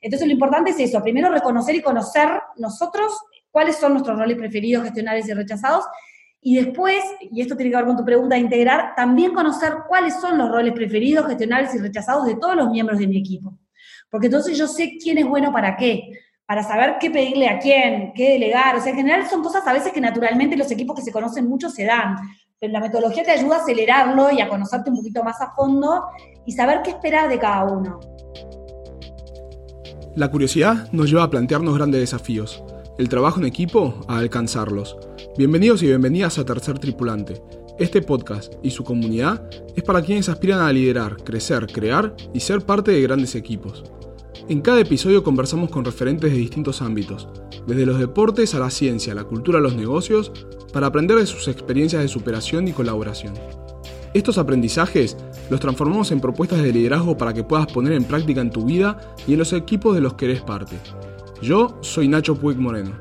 Entonces lo importante es eso, primero reconocer y conocer nosotros cuáles son nuestros roles preferidos, gestionables y rechazados, y después, y esto tiene que ver con tu pregunta de integrar, también conocer cuáles son los roles preferidos, gestionables y rechazados de todos los miembros de mi equipo. Porque entonces yo sé quién es bueno para qué, para saber qué pedirle a quién, qué delegar. O sea, en general son cosas a veces que naturalmente los equipos que se conocen mucho se dan. Pero la metodología te ayuda a acelerarlo y a conocerte un poquito más a fondo y saber qué esperar de cada uno. La curiosidad nos lleva a plantearnos grandes desafíos. El trabajo en equipo a alcanzarlos. Bienvenidos y bienvenidas a Tercer Tripulante. Este podcast y su comunidad es para quienes aspiran a liderar, crecer, crear y ser parte de grandes equipos. En cada episodio conversamos con referentes de distintos ámbitos, desde los deportes a la ciencia, la cultura a los negocios, para aprender de sus experiencias de superación y colaboración. Estos aprendizajes los transformamos en propuestas de liderazgo para que puedas poner en práctica en tu vida y en los equipos de los que eres parte. Yo soy Nacho Puig Moreno.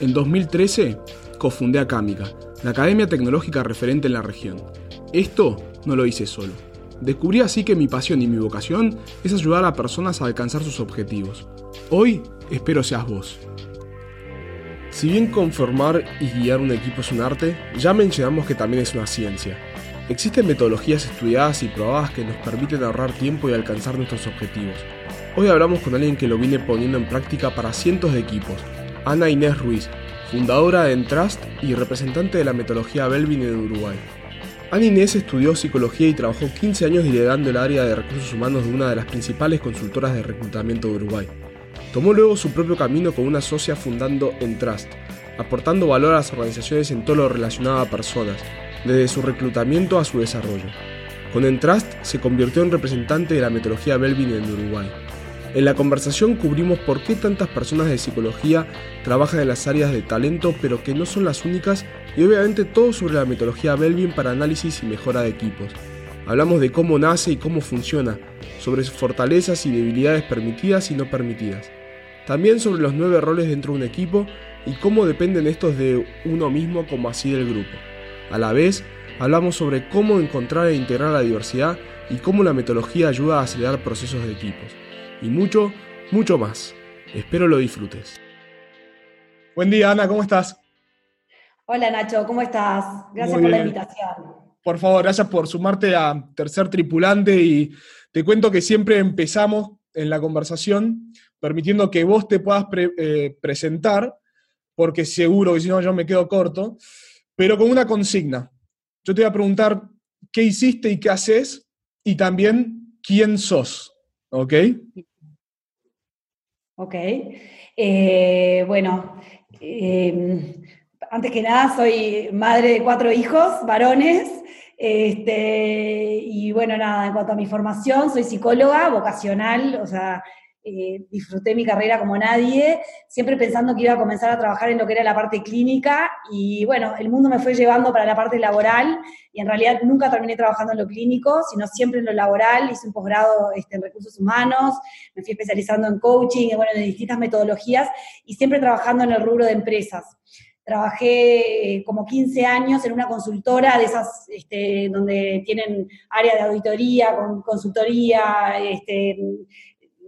En 2013 cofundé Acámica, la academia tecnológica referente en la región. Esto no lo hice solo. Descubrí así que mi pasión y mi vocación es ayudar a personas a alcanzar sus objetivos. Hoy espero seas vos. Si bien conformar y guiar un equipo es un arte, ya mencionamos que también es una ciencia. Existen metodologías estudiadas y probadas que nos permiten ahorrar tiempo y alcanzar nuestros objetivos. Hoy hablamos con alguien que lo viene poniendo en práctica para cientos de equipos, Ana Inés Ruiz, fundadora de Entrust y representante de la metodología Belvin en Uruguay. Ana Inés estudió psicología y trabajó 15 años liderando el área de recursos humanos de una de las principales consultoras de reclutamiento de Uruguay. Tomó luego su propio camino con una socia fundando Entrust, aportando valor a las organizaciones en todo lo relacionado a personas, desde su reclutamiento a su desarrollo. Con Entrust se convirtió en representante de la metodología Belvin en Uruguay. En la conversación cubrimos por qué tantas personas de psicología trabajan en las áreas de talento, pero que no son las únicas, y obviamente todo sobre la metodología Belvin para análisis y mejora de equipos. Hablamos de cómo nace y cómo funciona, sobre sus fortalezas y debilidades permitidas y no permitidas. También sobre los nueve roles dentro de un equipo y cómo dependen estos de uno mismo como así del grupo. A la vez, hablamos sobre cómo encontrar e integrar la diversidad y cómo la metodología ayuda a acelerar procesos de equipos y mucho, mucho más. Espero lo disfrutes. Buen día, Ana, ¿cómo estás? Hola, Nacho, ¿cómo estás? Gracias por la invitación. Por favor, gracias por sumarte a Tercer Tripulante y te cuento que siempre empezamos en la conversación permitiendo que vos te puedas eh, presentar, porque seguro que si no yo me quedo corto, pero con una consigna. Yo te voy a preguntar qué hiciste y qué haces y también quién sos, ¿ok? Ok. Eh, bueno, em, antes que nada soy madre de cuatro hijos, varones. Este, y bueno, nada, en cuanto a mi formación, soy psicóloga vocacional, o sea, eh, disfruté mi carrera como nadie, siempre pensando que iba a comenzar a trabajar en lo que era la parte clínica y bueno, el mundo me fue llevando para la parte laboral y en realidad nunca terminé trabajando en lo clínico, sino siempre en lo laboral, hice un posgrado este, en recursos humanos, me fui especializando en coaching bueno, en distintas metodologías y siempre trabajando en el rubro de empresas. Trabajé eh, como 15 años en una consultora de esas este, donde tienen área de auditoría, consultoría, este,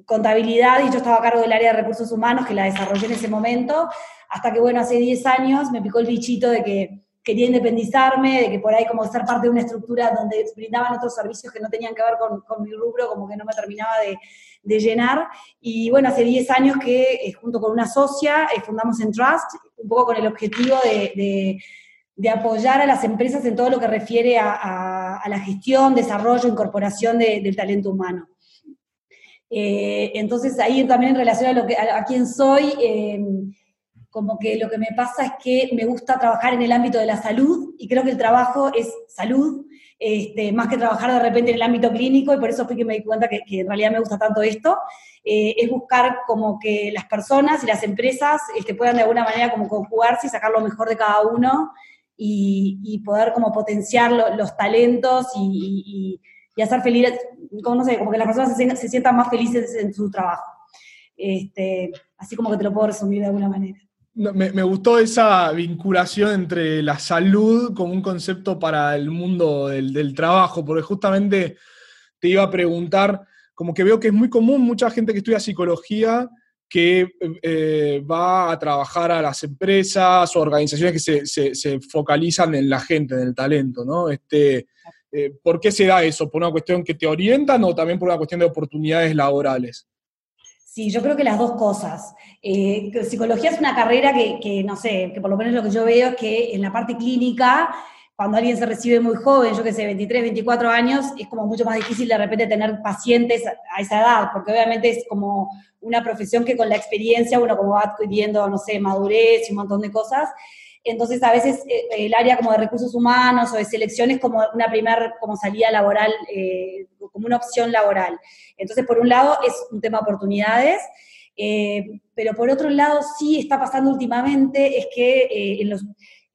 contabilidad y yo estaba a cargo del área de recursos humanos que la desarrollé en ese momento, hasta que, bueno, hace 10 años me picó el bichito de que quería independizarme, de que por ahí como ser parte de una estructura donde brindaban otros servicios que no tenían que ver con, mi rubro, como que no me terminaba de, llenar. Y bueno, hace 10 años que eh, junto con una socia eh, fundamos Entrust, un poco con el objetivo de, apoyar a las empresas en todo lo que refiere a, la gestión, desarrollo, incorporación del talento humano. Eh, entonces ahí también en relación a, lo que, a, quién soy, eh, como que lo que me pasa es que me gusta trabajar en el ámbito de la salud y creo que el trabajo es salud, este, más que trabajar de repente en el ámbito clínico y por eso fue que me di cuenta que, en realidad me gusta tanto esto, eh, es buscar como que las personas y las empresas este, puedan de alguna manera como conjugarse y sacar lo mejor de cada uno y, poder como potenciar los talentos y hacer feliz, como no sé, como que las personas se, sientan más felices en su trabajo. Este, así como que te lo puedo resumir de alguna manera. me, gustó esa vinculación entre la salud como un concepto para el mundo del, trabajo, porque justamente te iba a preguntar como que veo que es muy común mucha gente que estudia psicología que eh, va a trabajar a las empresas o organizaciones que se, focalizan en la gente, en el talento, ¿no? Este, eh, ¿Por qué se da eso? ¿Por una cuestión que te orientan o también por una cuestión de oportunidades laborales? Sí, yo creo que las dos cosas. Eh, psicología es una carrera que, no sé, que por lo menos lo que yo veo es que en la parte clínica, cuando alguien se recibe muy joven, yo que sé, 23, 24 años, es como mucho más difícil de repente tener pacientes a esa edad, porque obviamente es como una profesión que con la experiencia uno como va adquiriendo, no sé, madurez y un montón de cosas. Entonces, a veces eh, el área como de recursos humanos o de selección es como una primera como salida laboral, eh, como una opción laboral. Entonces, por un lado, es un tema de oportunidades, eh, pero por otro lado, sí está pasando últimamente, es que en los,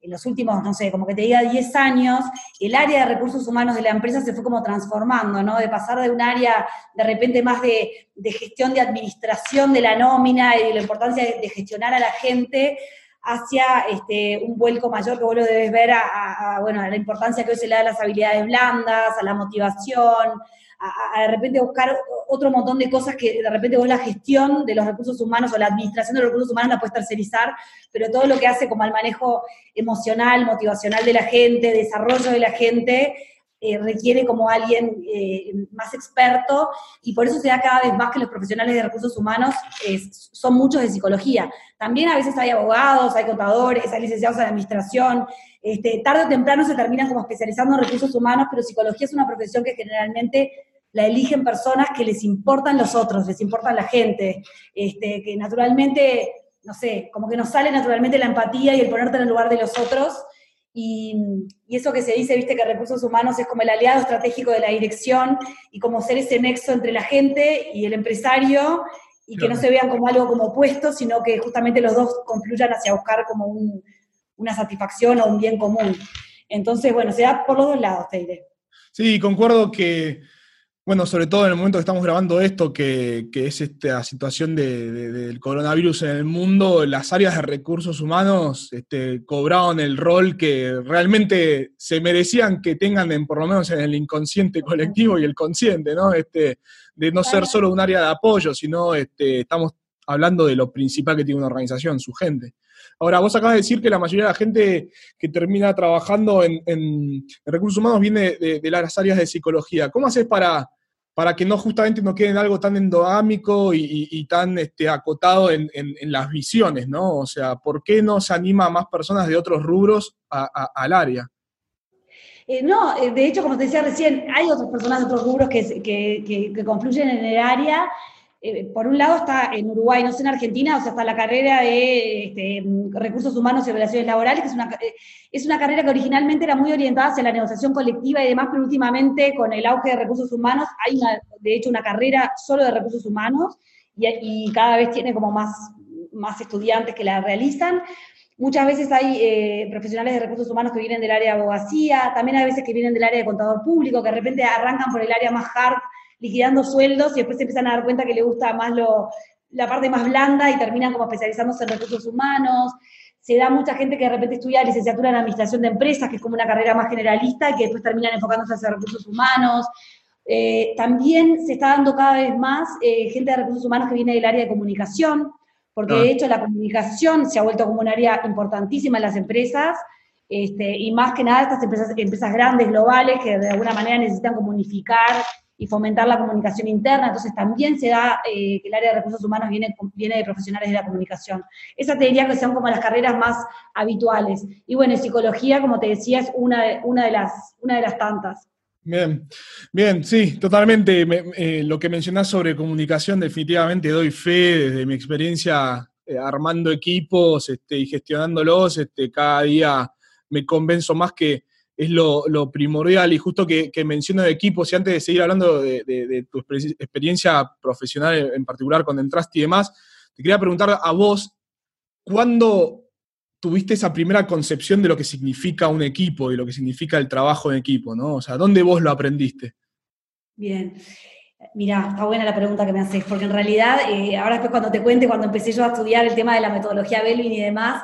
en, los, últimos, no sé, como que te diga 10 años, el área de recursos humanos de la empresa se fue como transformando, ¿no? De pasar de un área de repente más de, de gestión de administración de la nómina y de la importancia de, de gestionar a la gente hacia este, un vuelco mayor que vos lo debes ver a, bueno, a la importancia que hoy se le da a las habilidades blandas, a la motivación, a, de repente buscar otro montón de cosas que de repente vos la gestión de los recursos humanos o la administración de los recursos humanos la puedes tercerizar, pero todo lo que hace como el manejo emocional, motivacional de la gente, desarrollo de la gente, eh, requiere como alguien eh, más experto y por eso se da cada vez más que los profesionales de recursos humanos son muchos de psicología. También a veces hay abogados, hay contadores, hay licenciados en administración. Este, tarde o temprano se terminan como especializando en recursos humanos, pero psicología es una profesión que generalmente la eligen personas que les importan los otros, les importan la gente, este, que naturalmente, no sé, como que nos sale naturalmente la empatía y el ponerte en el lugar de los otros y, eso que se dice, viste, que recursos humanos es como el aliado estratégico de la dirección y como ser ese nexo entre la gente y el empresario y que no se vean como algo como opuesto, sino que justamente los dos confluyan hacia buscar como una satisfacción o un bien común. Entonces, bueno, se da por los dos lados, te diré. Sí, concuerdo que bueno, sobre todo en el momento que estamos grabando esto, que, es esta situación del coronavirus en el mundo, las áreas de recursos humanos este, cobraron el rol que realmente se merecían que tengan, en, por lo menos en el inconsciente colectivo y el consciente, ¿no? Este, de no ser solo un área de apoyo, sino este, estamos hablando de lo principal que tiene una organización, su gente. Ahora, vos acabas de decir que la mayoría de la gente que termina trabajando en, recursos humanos viene de, las áreas de psicología. ¿Cómo haces para, para que no justamente no quede en algo tan endogámico y, tan este, acotado en, las visiones, ¿no? O sea, ¿por qué no se anima a más personas de otros rubros al área? Eh, no, eh, de hecho, como te decía recién, hay otras personas de otros rubros que, que confluyen en el área eh, por un lado está en Uruguay, no sé en Argentina, o sea, está la carrera de este, recursos humanos y relaciones laborales, que es una, eh, es una carrera que originalmente era muy orientada hacia la negociación colectiva y demás, pero últimamente con el auge de recursos humanos hay de hecho una carrera solo de recursos humanos y, cada vez tiene como más, más estudiantes que la realizan. Muchas veces hay eh, profesionales de recursos humanos que vienen del área de abogacía, también hay veces que vienen del área de contador público, que de repente arrancan por el área más hard liquidando sueldos y después se empiezan a dar cuenta que le gusta más lo, la parte más blanda y terminan como especializándose en recursos humanos. Se da mucha gente que de repente estudia licenciatura en administración de empresas, que es como una carrera más generalista y que después terminan enfocándose hacia recursos humanos. Eh, también se está dando cada vez más eh, gente de recursos humanos que viene del área de comunicación, porque de hecho la comunicación se ha vuelto como un área importantísima en las empresas, este, y más que nada estas empresas, empresas grandes, globales, que de alguna manera necesitan comunicar y fomentar la comunicación interna. Entonces también se da eh, que el área de recursos humanos viene, viene de profesionales de la comunicación. Esa te diría que son como las carreras más habituales. Y bueno, psicología, como te decía, es una de, una de, las, una de las tantas. Bien, bien, sí, totalmente. Eh, lo que mencionás sobre comunicación, definitivamente doy fe desde mi experiencia eh, armando equipos este, y gestionándolos. Este, cada día me convenzo más que es lo, primordial y justo que, que, menciono de equipos y antes de seguir hablando de, tu experiencia profesional en particular con Entrust y demás, te quería preguntar a vos, ¿cuándo tuviste esa primera concepción de lo que significa un equipo y lo que significa el trabajo en equipo, ¿no? O sea, ¿dónde vos lo aprendiste? Bien. Mira, está buena la pregunta que me haces, porque en realidad, eh, ahora después cuando te cuente, cuando empecé yo a estudiar el tema de la metodología Belvin y demás,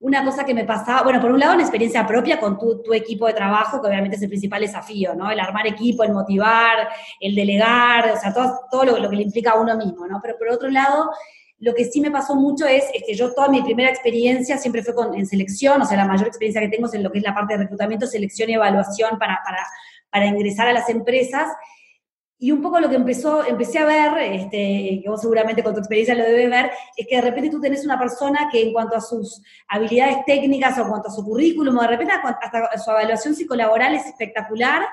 una cosa que me pasaba, bueno, por un lado, una experiencia propia con tu, equipo de trabajo, que obviamente es el principal desafío, ¿no? El armar equipo, el motivar, el delegar, o sea, todo, todo lo, lo que le implica a uno mismo, ¿no? Pero por otro lado, lo que sí me pasó mucho es, que yo toda mi primera experiencia siempre fue con, en selección, o sea, la mayor experiencia que tengo es en lo que es la parte de reclutamiento, selección y evaluación para, para, para ingresar a las empresas. Y un poco lo que empezó, empecé a ver, este, que vos seguramente con tu experiencia lo debes ver, es que de repente tú tenés una persona que en cuanto a sus habilidades técnicas o en cuanto a su currículum, o de repente hasta su evaluación psicolaboral es espectacular,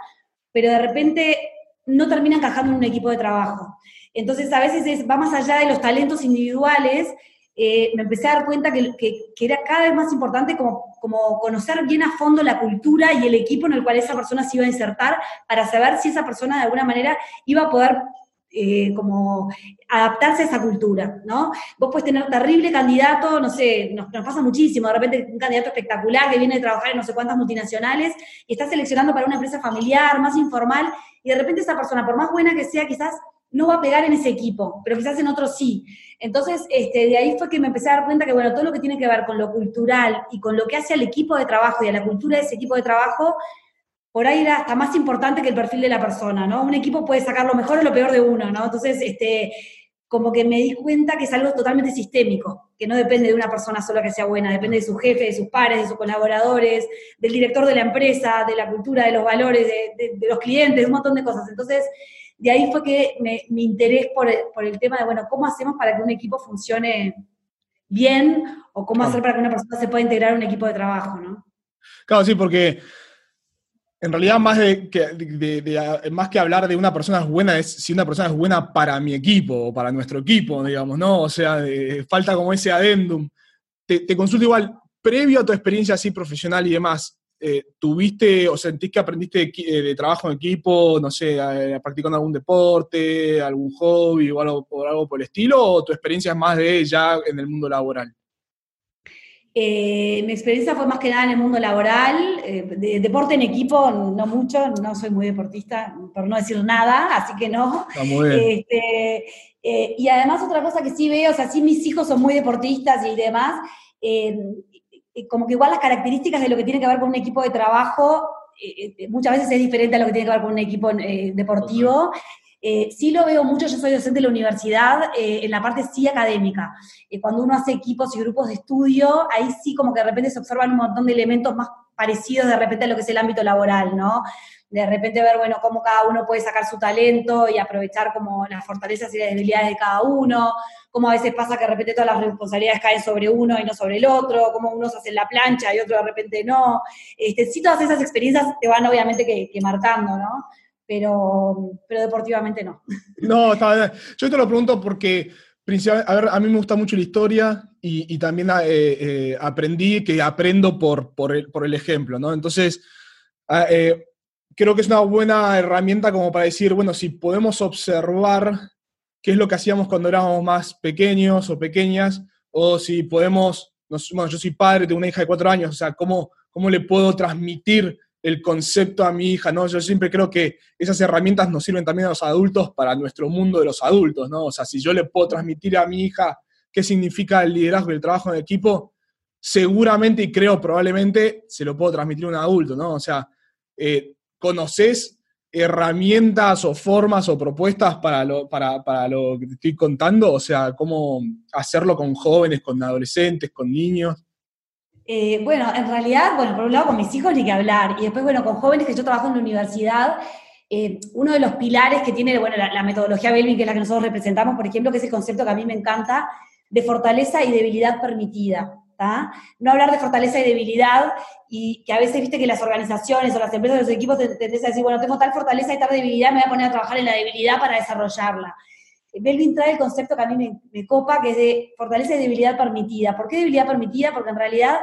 pero de repente no termina encajando en un equipo de trabajo. Entonces, a veces es, va más allá de los talentos individuales. Eh, me empecé a dar cuenta que, era cada vez más importante como, como, conocer bien a fondo la cultura y el equipo en el cual esa persona se iba a insertar para saber si esa persona de alguna manera iba a poder eh, como adaptarse a esa cultura, ¿no? Vos puedes tener terrible candidato, no sé, nos, nos, pasa muchísimo, de repente un candidato espectacular que viene a trabajar en no sé cuántas multinacionales y está seleccionando para una empresa familiar, más informal, y de repente esa persona, por más buena que sea, quizás no va a pegar en ese equipo, pero quizás en otro sí. Entonces, este, de ahí fue que me empecé a dar cuenta que, bueno, todo lo que tiene que ver con lo cultural y con lo que hace al equipo de trabajo y a la cultura de ese equipo de trabajo, por ahí era hasta más importante que el perfil de la persona, ¿no? Un equipo puede sacar lo mejor o lo peor de uno, ¿no? Entonces, este, como que me di cuenta que es algo totalmente sistémico, que no depende de una persona sola que sea buena, depende de su jefe, de sus pares, de sus colaboradores, del director de la empresa, de la cultura, de los valores, de, los clientes, un montón de cosas. Entonces, de ahí fue que me, mi interés por el, tema de, bueno, ¿cómo hacemos para que un equipo funcione bien o cómo hacer para que una persona se pueda integrar a un equipo de trabajo, ¿no? Claro, sí, porque en realidad más, de, que, más que hablar de una persona es buena, es si una persona es buena para mi equipo o para nuestro equipo, digamos, ¿no? O sea, falta como ese adendum. Te, te consulto igual, previo a tu experiencia así profesional y demás, eh, ¿tuviste o sentís que aprendiste de, eh, trabajo en equipo, no sé, practicando algún deporte, algún hobby o algo, por algo por el estilo, o tu experiencia es más de ya en el mundo laboral? Eh, mi experiencia fue más que nada en el mundo laboral, de, deporte en equipo no mucho, no soy muy deportista, por no decir nada, así que no. Este, y además otra cosa que sí veo, o sea, sí mis hijos son muy deportistas y demás, como que igual las características de lo que tiene que ver con un equipo de trabajo eh, eh, muchas veces es diferente a lo que tiene que ver con un equipo eh, deportivo. sí lo veo mucho, yo soy docente de la universidad, en la parte sí académica. cuando uno hace equipos y grupos de estudio, ahí sí como que de repente se observan un montón de elementos más parecidos de repente a lo que es el ámbito laboral, ¿no? De repente ver, bueno, cómo cada uno puede sacar su talento y aprovechar como las fortalezas y las debilidades de cada uno, cómo a veces pasa que de repente todas las responsabilidades caen sobre uno y no sobre el otro, cómo unos hacen la plancha y otro de repente no. Este, sí, todas esas experiencias te van obviamente que, marcando, ¿no? Pero, pero deportivamente no. No, está. Yo te lo pregunto porque a ver, a mí me gusta mucho la historia y, también eh, eh, aprendí que aprendo por, por, el, ejemplo, ¿no? Entonces, ah, eh, creo que es una buena herramienta como para decir, bueno, si podemos observar qué es lo que hacíamos cuando éramos más pequeños o pequeñas, o si podemos, bueno, yo soy padre, tengo una hija de cuatro años, o sea, cómo, cómo le puedo transmitir el concepto a mi hija, ¿no? Yo siempre creo que esas herramientas nos sirven también a los adultos para nuestro mundo de los adultos, ¿no? O sea, si yo le puedo transmitir a mi hija qué significa el liderazgo y el trabajo en equipo, seguramente y creo probablemente se lo puedo transmitir a un adulto, ¿no? O sea, eh, conoces herramientas o formas o propuestas para lo, que te estoy contando, o sea, cómo hacerlo con jóvenes, con adolescentes, con niños. Eh, bueno, en realidad, bueno, por un lado con mis hijos ni que hablar, y después, bueno, con jóvenes que yo trabajo en la universidad, eh, uno de los pilares que tiene, bueno, la, metodología Belvin, que es la que nosotros representamos, por ejemplo, que es el concepto que a mí me encanta, de fortaleza y debilidad permitida. No hablar de fortaleza y debilidad, y que a veces, viste, que las organizaciones o las empresas, los equipos tendés a decir, bueno, tengo tal fortaleza y tal debilidad, me voy a poner a trabajar en la debilidad para desarrollarla. Belvin trae el concepto que a mí me, copa, que es de fortaleza y debilidad permitida. ¿Por qué debilidad permitida? Porque en realidad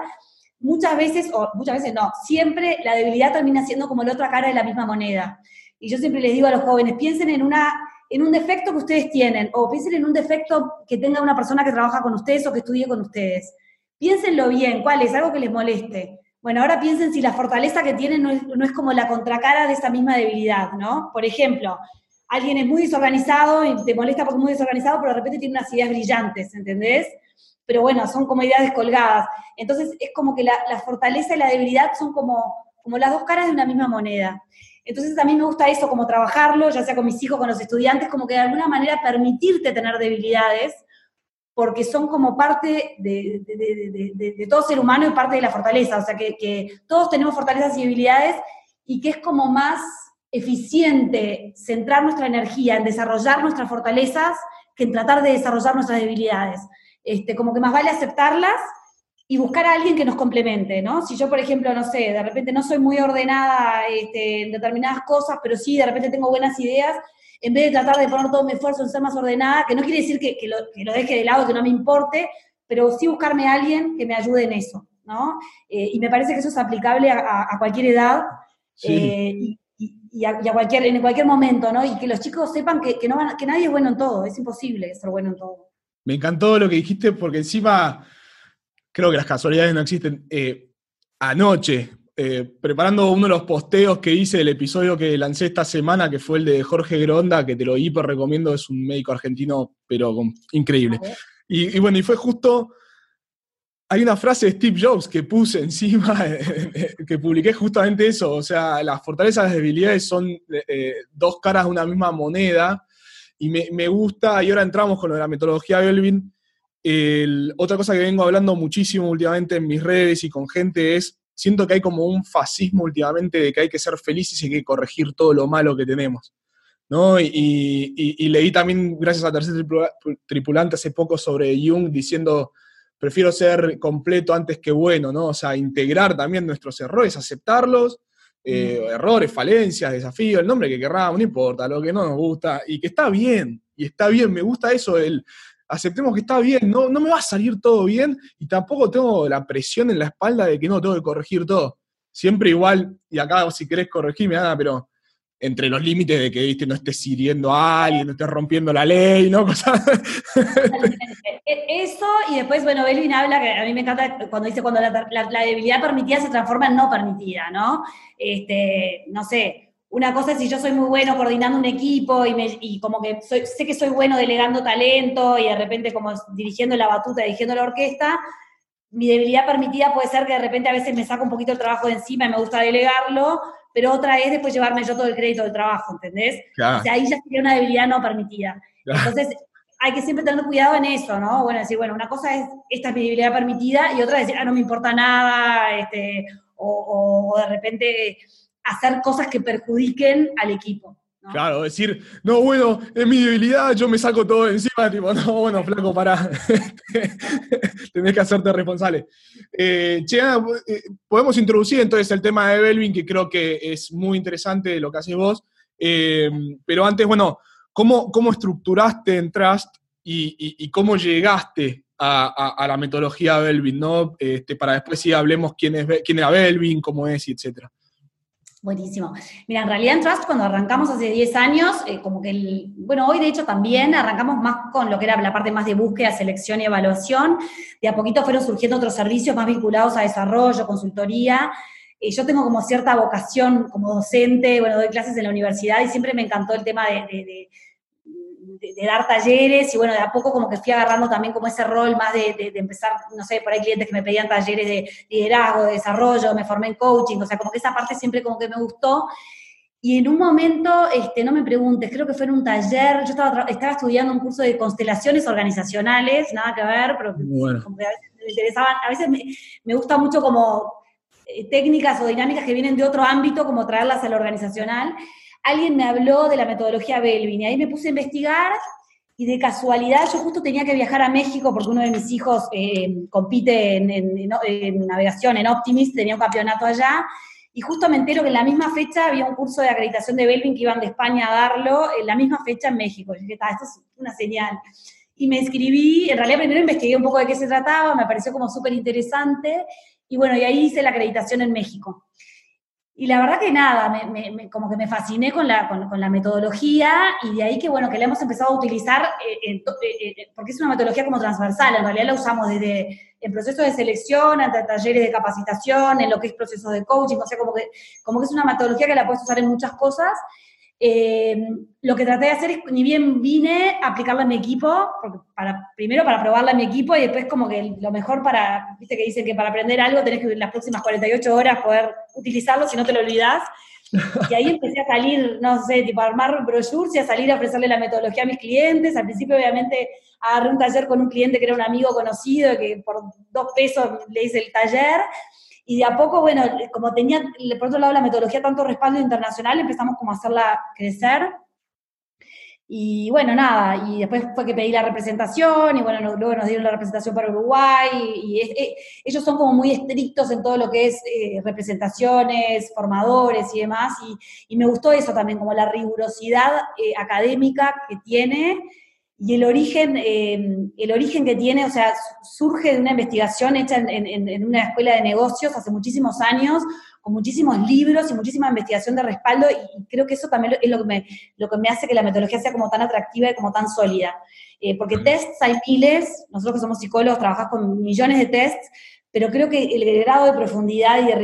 muchas veces, o muchas veces no, siempre la debilidad termina siendo como la otra cara de la misma moneda. Y yo siempre les digo a los jóvenes, piensen en, una, en un defecto que ustedes tienen, o piensen en un defecto que tenga una persona que trabaja con ustedes o que estudie con ustedes. Piénsenlo bien, ¿cuál es? Algo que les moleste. Bueno, ahora piensen si la fortaleza que tienen no es, como la contracara de esa misma debilidad, ¿no? Por ejemplo, alguien es muy desorganizado y te molesta porque es muy desorganizado, pero de repente tiene unas ideas brillantes, ¿entendés? pero bueno, son como ideas descolgadas. Entonces es como que la, fortaleza y la debilidad son como, como las dos caras de una misma moneda. Entonces a mí me gusta eso, como trabajarlo, ya sea con mis hijos, con los estudiantes, como que de alguna manera permitirte tener debilidades, porque son como parte de, todo ser humano y parte de la fortaleza. O sea, que, que todos tenemos fortalezas y debilidades y que es como más eficiente centrar nuestra energía en desarrollar nuestras fortalezas que en tratar de desarrollar nuestras debilidades. Este, como que más vale aceptarlas y buscar a alguien que nos complemente, ¿no? Si yo, por ejemplo, no sé, de repente no soy muy ordenada este, en determinadas cosas, pero sí de repente tengo buenas ideas, en vez de tratar de poner todo mi esfuerzo en ser más ordenada, que no quiere decir que, lo, deje de lado, que no me importe, pero sí buscarme a alguien que me ayude en eso, ¿no? Eh, y me parece que eso es aplicable a, cualquier edad. Eh, y a, cualquier, en cualquier momento, ¿no? Y que los chicos sepan que, no van, que nadie es bueno en todo, es imposible ser bueno en todo. Me encantó lo que dijiste porque encima creo que las casualidades no existen. Eh, anoche, eh, preparando uno de los posteos que hice del episodio que lancé esta semana, que fue el de Jorge Gronda, que te lo hiper recomiendo, es un médico argentino, pero increíble. y, bueno, y fue justo hay una frase de Steve Jobs que puse encima, que publiqué justamente eso, o sea, las fortalezas y las debilidades son eh, dos caras de una misma moneda, y me, gusta, y ahora entramos con lo de la metodología Belvin, otra cosa que vengo hablando muchísimo últimamente en mis redes y con gente es, siento que hay como un fascismo últimamente de que hay que ser felices y hay que corregir todo lo malo que tenemos. ¿no? Y, leí también, gracias a Tercer Tripulante, hace poco sobre Jung diciendo prefiero ser completo antes que bueno, ¿no? O sea, integrar también nuestros errores, aceptarlos, eh, errores, falencias, desafíos, el nombre que querramos, no importa, lo que no nos gusta, y que está bien, y está bien, me gusta eso, el aceptemos que está bien, no, no me va a salir todo bien, y tampoco tengo la presión en la espalda de que no tengo que corregir todo. Siempre igual, y acá si querés corregirme, nada, pero entre los límites de que ¿viste? no estés hiriendo a alguien, no estés rompiendo la ley, ¿no? E, eso, y después, bueno, Belvin habla, que a mí me encanta cuando dice cuando la, debilidad permitida se transforma en no permitida, ¿no? Este, no sé, una cosa es si yo soy muy bueno coordinando un equipo y, me, y como que sé que soy bueno delegando talento y de repente como dirigiendo la batuta, dirigiendo la orquesta, mi debilidad permitida puede ser que de repente a veces me saco un poquito el trabajo de encima y me gusta delegarlo, pero otra es después llevarme yo todo el crédito del trabajo, ¿entendés? O sea, ahí ya sería una debilidad no permitida. Entonces, hay que siempre tener cuidado en eso, ¿no? Bueno, decir, bueno, una cosa es esta debilidad permitida y otra es decir, ah, no me importa nada, este, o, o de repente hacer cosas que perjudiquen al equipo. Claro, decir, no, bueno, es mi debilidad, yo me saco todo encima, tipo, no, bueno, flaco, para tenés que hacerte responsable. Eh, che, eh, podemos introducir entonces el tema de Belvin, que creo que es muy interesante lo que haces vos, eh, pero antes, bueno, ¿cómo, cómo estructuraste en Trust y, cómo llegaste a, la metodología Belvin, ¿no? Este, para después sí hablemos quién, es, quién era Belvin, cómo es, etcétera. Buenísimo. Mira, en realidad en Trust cuando arrancamos hace 10 años, eh, como que, el, bueno, hoy de hecho también arrancamos más con lo que era la parte más de búsqueda, selección y evaluación. De a poquito fueron surgiendo otros servicios más vinculados a desarrollo, consultoría. Eh, yo tengo como cierta vocación como docente, bueno, doy clases en la universidad y siempre me encantó el tema de de, dar talleres y bueno, de a poco como que fui agarrando también como ese rol más de, empezar, no sé, por ahí clientes que me pedían talleres de liderazgo, de desarrollo, me formé en coaching, o sea, como que esa parte siempre como que me gustó. Y en un momento, este, no me preguntes, creo que fue en un taller, yo estaba, estaba estudiando un curso de constelaciones organizacionales, nada que ver, pero como que a veces me interesaban, a veces me, me gusta mucho como eh, técnicas o dinámicas que vienen de otro ámbito, como traerlas al organizacional alguien me habló de la metodología Belvin y ahí me puse a investigar y de casualidad yo justo tenía que viajar a México porque uno de mis hijos eh, compite en, navegación en Optimist, tenía un campeonato allá y justo me entero que en la misma fecha había un curso de acreditación de Belvin que iban de España a darlo, en la misma fecha en México. Y dije, esto es una señal. Y me escribí, en realidad primero investigué un poco de qué se trataba, me pareció como súper interesante, y bueno, y ahí hice la acreditación en México. Y la verdad que nada, me, como que me fasciné con la, con, la, metodología y de ahí que, bueno, que la hemos empezado a utilizar, eh, eh, eh, porque es una metodología como transversal, en realidad la usamos desde el proceso de selección, hasta talleres de capacitación, en lo que es proceso de coaching, o sea, como que, como que es una metodología que la puedes usar en muchas cosas. Eh, lo que traté de hacer es, ni bien vine, aplicarla en mi equipo, para, primero para probarla en mi equipo y después como que lo mejor para, viste que dicen que para aprender algo tenés que en las próximas 48 horas poder utilizarlo si no te lo olvidás. Y ahí empecé a salir, no sé, tipo a armar brochures y a salir a ofrecerle la metodología a mis clientes. Al principio, obviamente, agarré un taller con un cliente que era un amigo conocido, que por dos pesos le hice el taller. Y de a poco, bueno, como tenía, por otro lado, la metodología tanto respaldo internacional, empezamos como a hacerla crecer. Y bueno, nada, y después fue que pedí la representación, y bueno, luego nos dieron la representación para Uruguay, y, ellos son como muy estrictos en todo lo que es eh, representaciones, formadores y demás, y, me gustó eso también, como la rigurosidad eh, académica que tiene, y el origen, eh, el origen que tiene, o sea, surge de una investigación hecha en, una escuela de negocios hace muchísimos años, con muchísimos libros y muchísima investigación de respaldo, y, creo que eso también es lo que, me, lo que me hace que la metodología sea como tan atractiva y como tan sólida. Eh, porque tests hay miles, nosotros que somos psicólogos trabajamos con millones de tests, pero creo que el grado de profundidad y de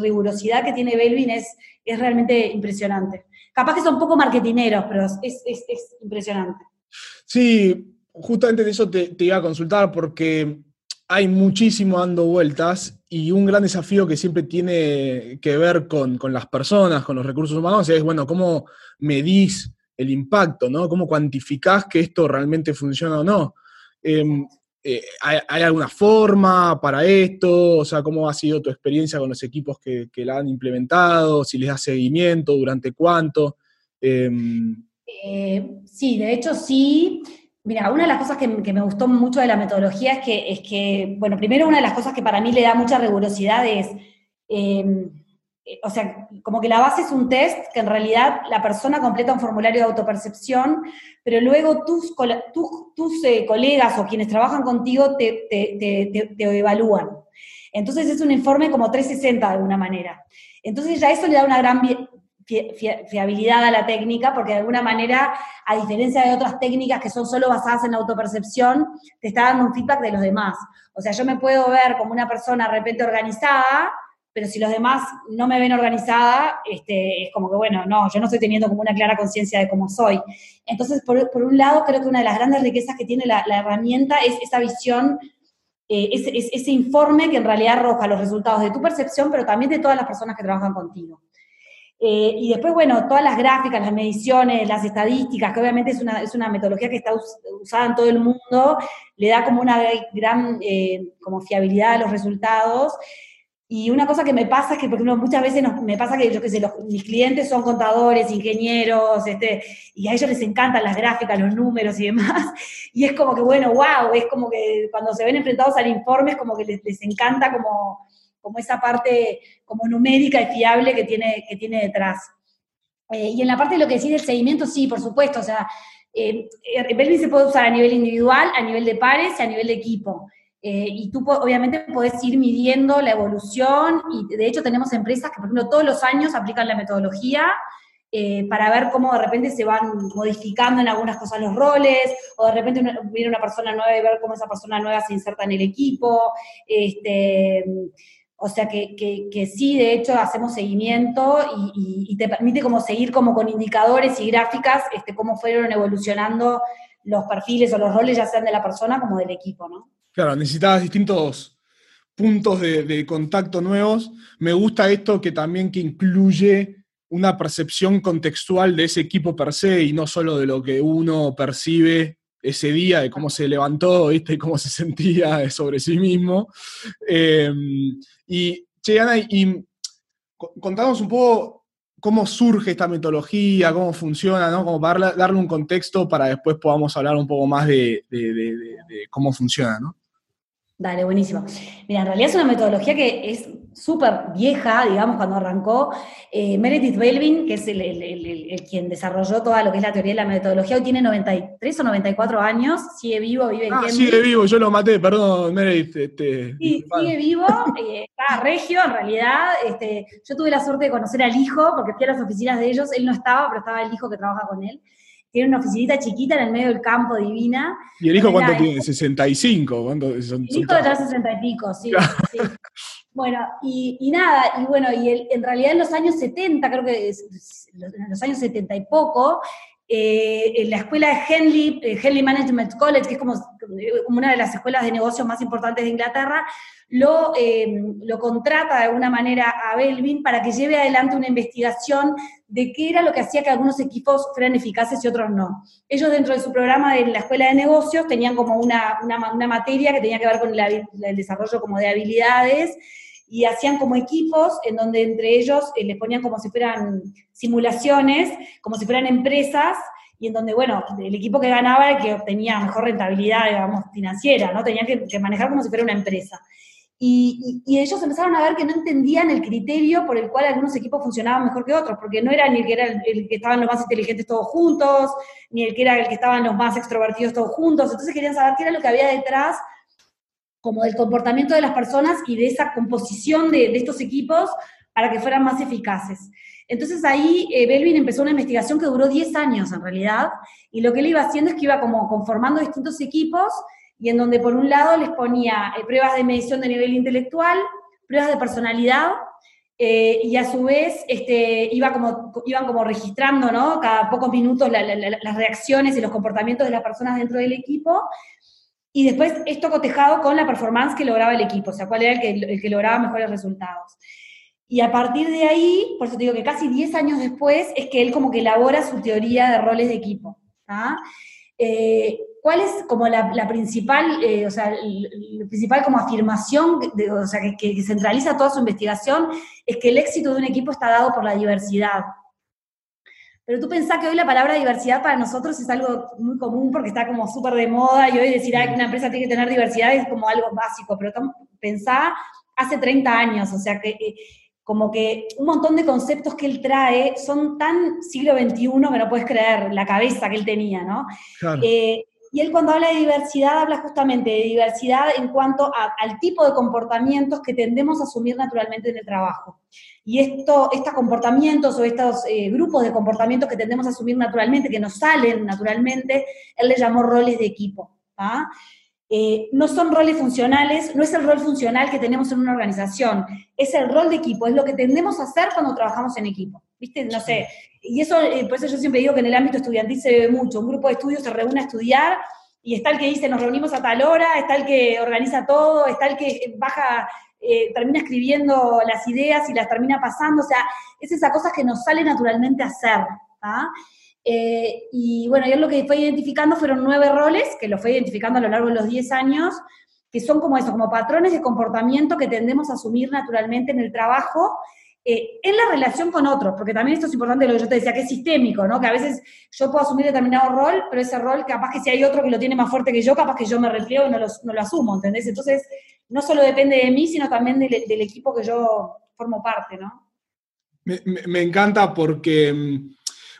rigurosidad que tiene Belvin es, es realmente impresionante. Capaz que son un poco marketineros, pero es, es, es impresionante. Sí, justamente de eso te, iba a consultar porque hay muchísimo dando vueltas y un gran desafío que siempre tiene que ver con, las personas, con los recursos humanos, es, bueno, ¿cómo medís el impacto, ¿no? ¿Cómo cuantificás que esto realmente funciona o no? Em, eh, ¿hay, alguna forma para esto? O sea, ¿cómo ha sido tu experiencia con los equipos que, que la han implementado? ¿Si les da seguimiento? ¿Durante cuánto? Em, eh, sí, de hecho sí. Mira, una de las cosas que, me gustó mucho de la metodología es que, es que, bueno, primero una de las cosas que para mí le da mucha rigurosidad es, em, eh, o sea, como que la base es un test que en realidad la persona completa un formulario de autopercepción, pero luego tus, tus, eh, colegas o quienes trabajan contigo te, te evalúan. Entonces es un informe como 360 de alguna manera. Entonces ya eso le da una gran fiabilidad a la técnica, porque de alguna manera, a diferencia de otras técnicas que son solo basadas en la autopercepción, te está dando un feedback de los demás. O sea, yo me puedo ver como una persona de repente organizada, pero si los demás no me ven organizada, este, es como que, bueno, no, yo no estoy teniendo como una clara conciencia de cómo soy. Entonces, por, un lado, creo que una de las grandes riquezas que tiene la, herramienta es esa visión eh, ese, ese, informe que en realidad arroja los resultados de tu percepción, pero también de todas las personas que trabajan contigo. Eh, y después, bueno, todas las gráficas, las mediciones, las estadísticas, que obviamente es una, es una metodología que está usada en todo el mundo, le da como una gran eh, como fiabilidad a los resultados. Y una cosa que me pasa es que, por muchas veces me pasa que, yo sé, mis clientes son contadores, ingenieros, este, y a ellos les encantan las gráficas, los números y demás. Y es como que, bueno, wow, es como que cuando se ven enfrentados al informe es como que les, les encanta como como esa parte como numérica y fiable que tiene, que tiene detrás. Eh, y en la parte de lo que decís del seguimiento, sí, por supuesto, o sea, eh, Belvin se puede usar a nivel individual, a nivel de pares y a nivel de equipo. Eh, y tú obviamente puedes ir midiendo la evolución y de hecho tenemos empresas que, por ejemplo, todos los años aplican la metodología eh, para ver cómo de repente se van modificando en algunas cosas los roles, o de repente viene una persona nueva y ver cómo esa persona nueva se inserta en el equipo. Este, o sea que, que, sí, de hecho, hacemos seguimiento y, te permite como seguir como con indicadores y gráficas este, cómo fueron evolucionando los perfiles o los roles, ya sean de la persona como del equipo, ¿no? Claro, necesitabas distintos puntos de, contacto nuevos. Me gusta esto que también que incluye una percepción contextual de ese equipo per se y no solo de lo que uno percibe ese día, de cómo se levantó, ¿viste? Y cómo se sentía sobre sí mismo. Em, y, che, Ana, y, contamos un poco cómo surge esta metodología, cómo funciona, ¿no? Como para darle, un contexto para después podamos hablar un poco más de cómo funciona, ¿no? Dale, buenísimo. Mira, en realidad es una metodología que es súper vieja, digamos, cuando arrancó. Eh, Meredith Belvin, que es el, quien desarrolló toda lo que es la teoría de la metodología, hoy tiene 93 o 94 años, sigue vivo, vive en ah, sigue vivo, yo lo maté, perdón, Meredith. Este, sí, sigue vivo, eh, está regio, en realidad. Este, yo tuve la suerte de conocer al hijo, porque fui a las oficinas de ellos, él no estaba, pero estaba el hijo que trabaja con él. Tiene una oficinita chiquita en el medio del campo, divina. ¿Y el hijo cuánto tiene? ¿65? ¿Cuánto son, el hijo ya 60 y pico, sí. Bueno, y, nada, y bueno, y en realidad en los años 70, creo que en los años 70 y poco, eh, la escuela de Henley, eh, Henley Management College, que es como, una de las escuelas de negocios más importantes de Inglaterra, lo, eh, lo contrata de alguna manera a Belvin para que lleve adelante una investigación de qué era lo que hacía que algunos equipos fueran eficaces y otros no. Ellos dentro de su programa de la escuela de negocios tenían como una, una, materia que tenía que ver con el desarrollo como de habilidades y hacían como equipos en donde entre ellos eh, les ponían como si fueran simulaciones, como si fueran empresas, y en donde, bueno, el equipo que ganaba era el que obtenía mejor rentabilidad, digamos, financiera, ¿no? Tenían que, manejar como si fuera una empresa. Y, ellos empezaron a ver que no entendían el criterio por el cual algunos equipos funcionaban mejor que otros, porque no era ni el que, era el, que estaban los más inteligentes todos juntos, ni el que era el que estaban los más extrovertidos todos juntos, entonces querían saber qué era lo que había detrás como del comportamiento de las personas y de esa composición de, estos equipos para que fueran más eficaces. Entonces ahí eh, Belvin empezó una investigación que duró 10 años en realidad, y lo que él iba haciendo es que iba como conformando distintos equipos, y en donde por un lado les ponía eh, pruebas de medición de nivel intelectual, pruebas de personalidad, eh, y a su vez este, iba como, iban como registrando ¿no? cada pocos minutos las reacciones y los comportamientos de las personas dentro del equipo, y después esto cotejado con la performance que lograba el equipo, o sea, cuál era el que, el que lograba mejores resultados. Y a partir de ahí, por eso te digo que casi 10 años después, es que él como que elabora su teoría de roles de equipo. Eh, ¿Cuál es como la, principal, eh, o sea, la principal como afirmación, o sea, que, que, centraliza toda su investigación, es que el éxito de un equipo está dado por la diversidad. Pero tú pensás que hoy la palabra diversidad para nosotros es algo muy común porque está como súper de moda y hoy decir que una empresa tiene que tener diversidad es como algo básico, pero pensá hace 30 años, o sea que eh, como que un montón de conceptos que él trae son tan siglo XXI que no puedes creer la cabeza que él tenía, ¿no? Eh, y él cuando habla de diversidad habla justamente de diversidad en cuanto al tipo de comportamientos que tendemos a asumir naturalmente en el trabajo. Y esto, estos comportamientos o estos eh, grupos de comportamientos que tendemos a asumir naturalmente, que nos salen naturalmente, él le llamó roles de equipo. Eh, no son roles funcionales, no es el rol funcional que tenemos en una organización, es el rol de equipo, es lo que tendemos a hacer cuando trabajamos en equipo. ¿Viste? No sé. Y eso, eh, por eso yo siempre digo que en el ámbito estudiantil se ve mucho. Un grupo de estudios se reúne a estudiar y está el que dice nos reunimos a tal hora, está el que organiza todo, está el que baja eh, termina escribiendo las ideas y las termina pasando, o sea, es esa cosa que nos sale naturalmente a hacer. Eh, y bueno, yo lo que fue identificando fueron nueve roles, que lo fue identificando a lo largo de los diez años, que son como eso, como patrones de comportamiento que tendemos a asumir naturalmente en el trabajo, eh, en la relación con otros, porque también esto es importante lo que yo te decía, que es sistémico, ¿no? Que a veces yo puedo asumir determinado rol, pero ese rol, capaz que si hay otro que lo tiene más fuerte que yo, capaz que yo me repliego y no lo, no lo asumo, ¿entendés? Entonces, no solo depende de mí, sino también del, equipo que yo formo parte, ¿no? Me, encanta porque mm,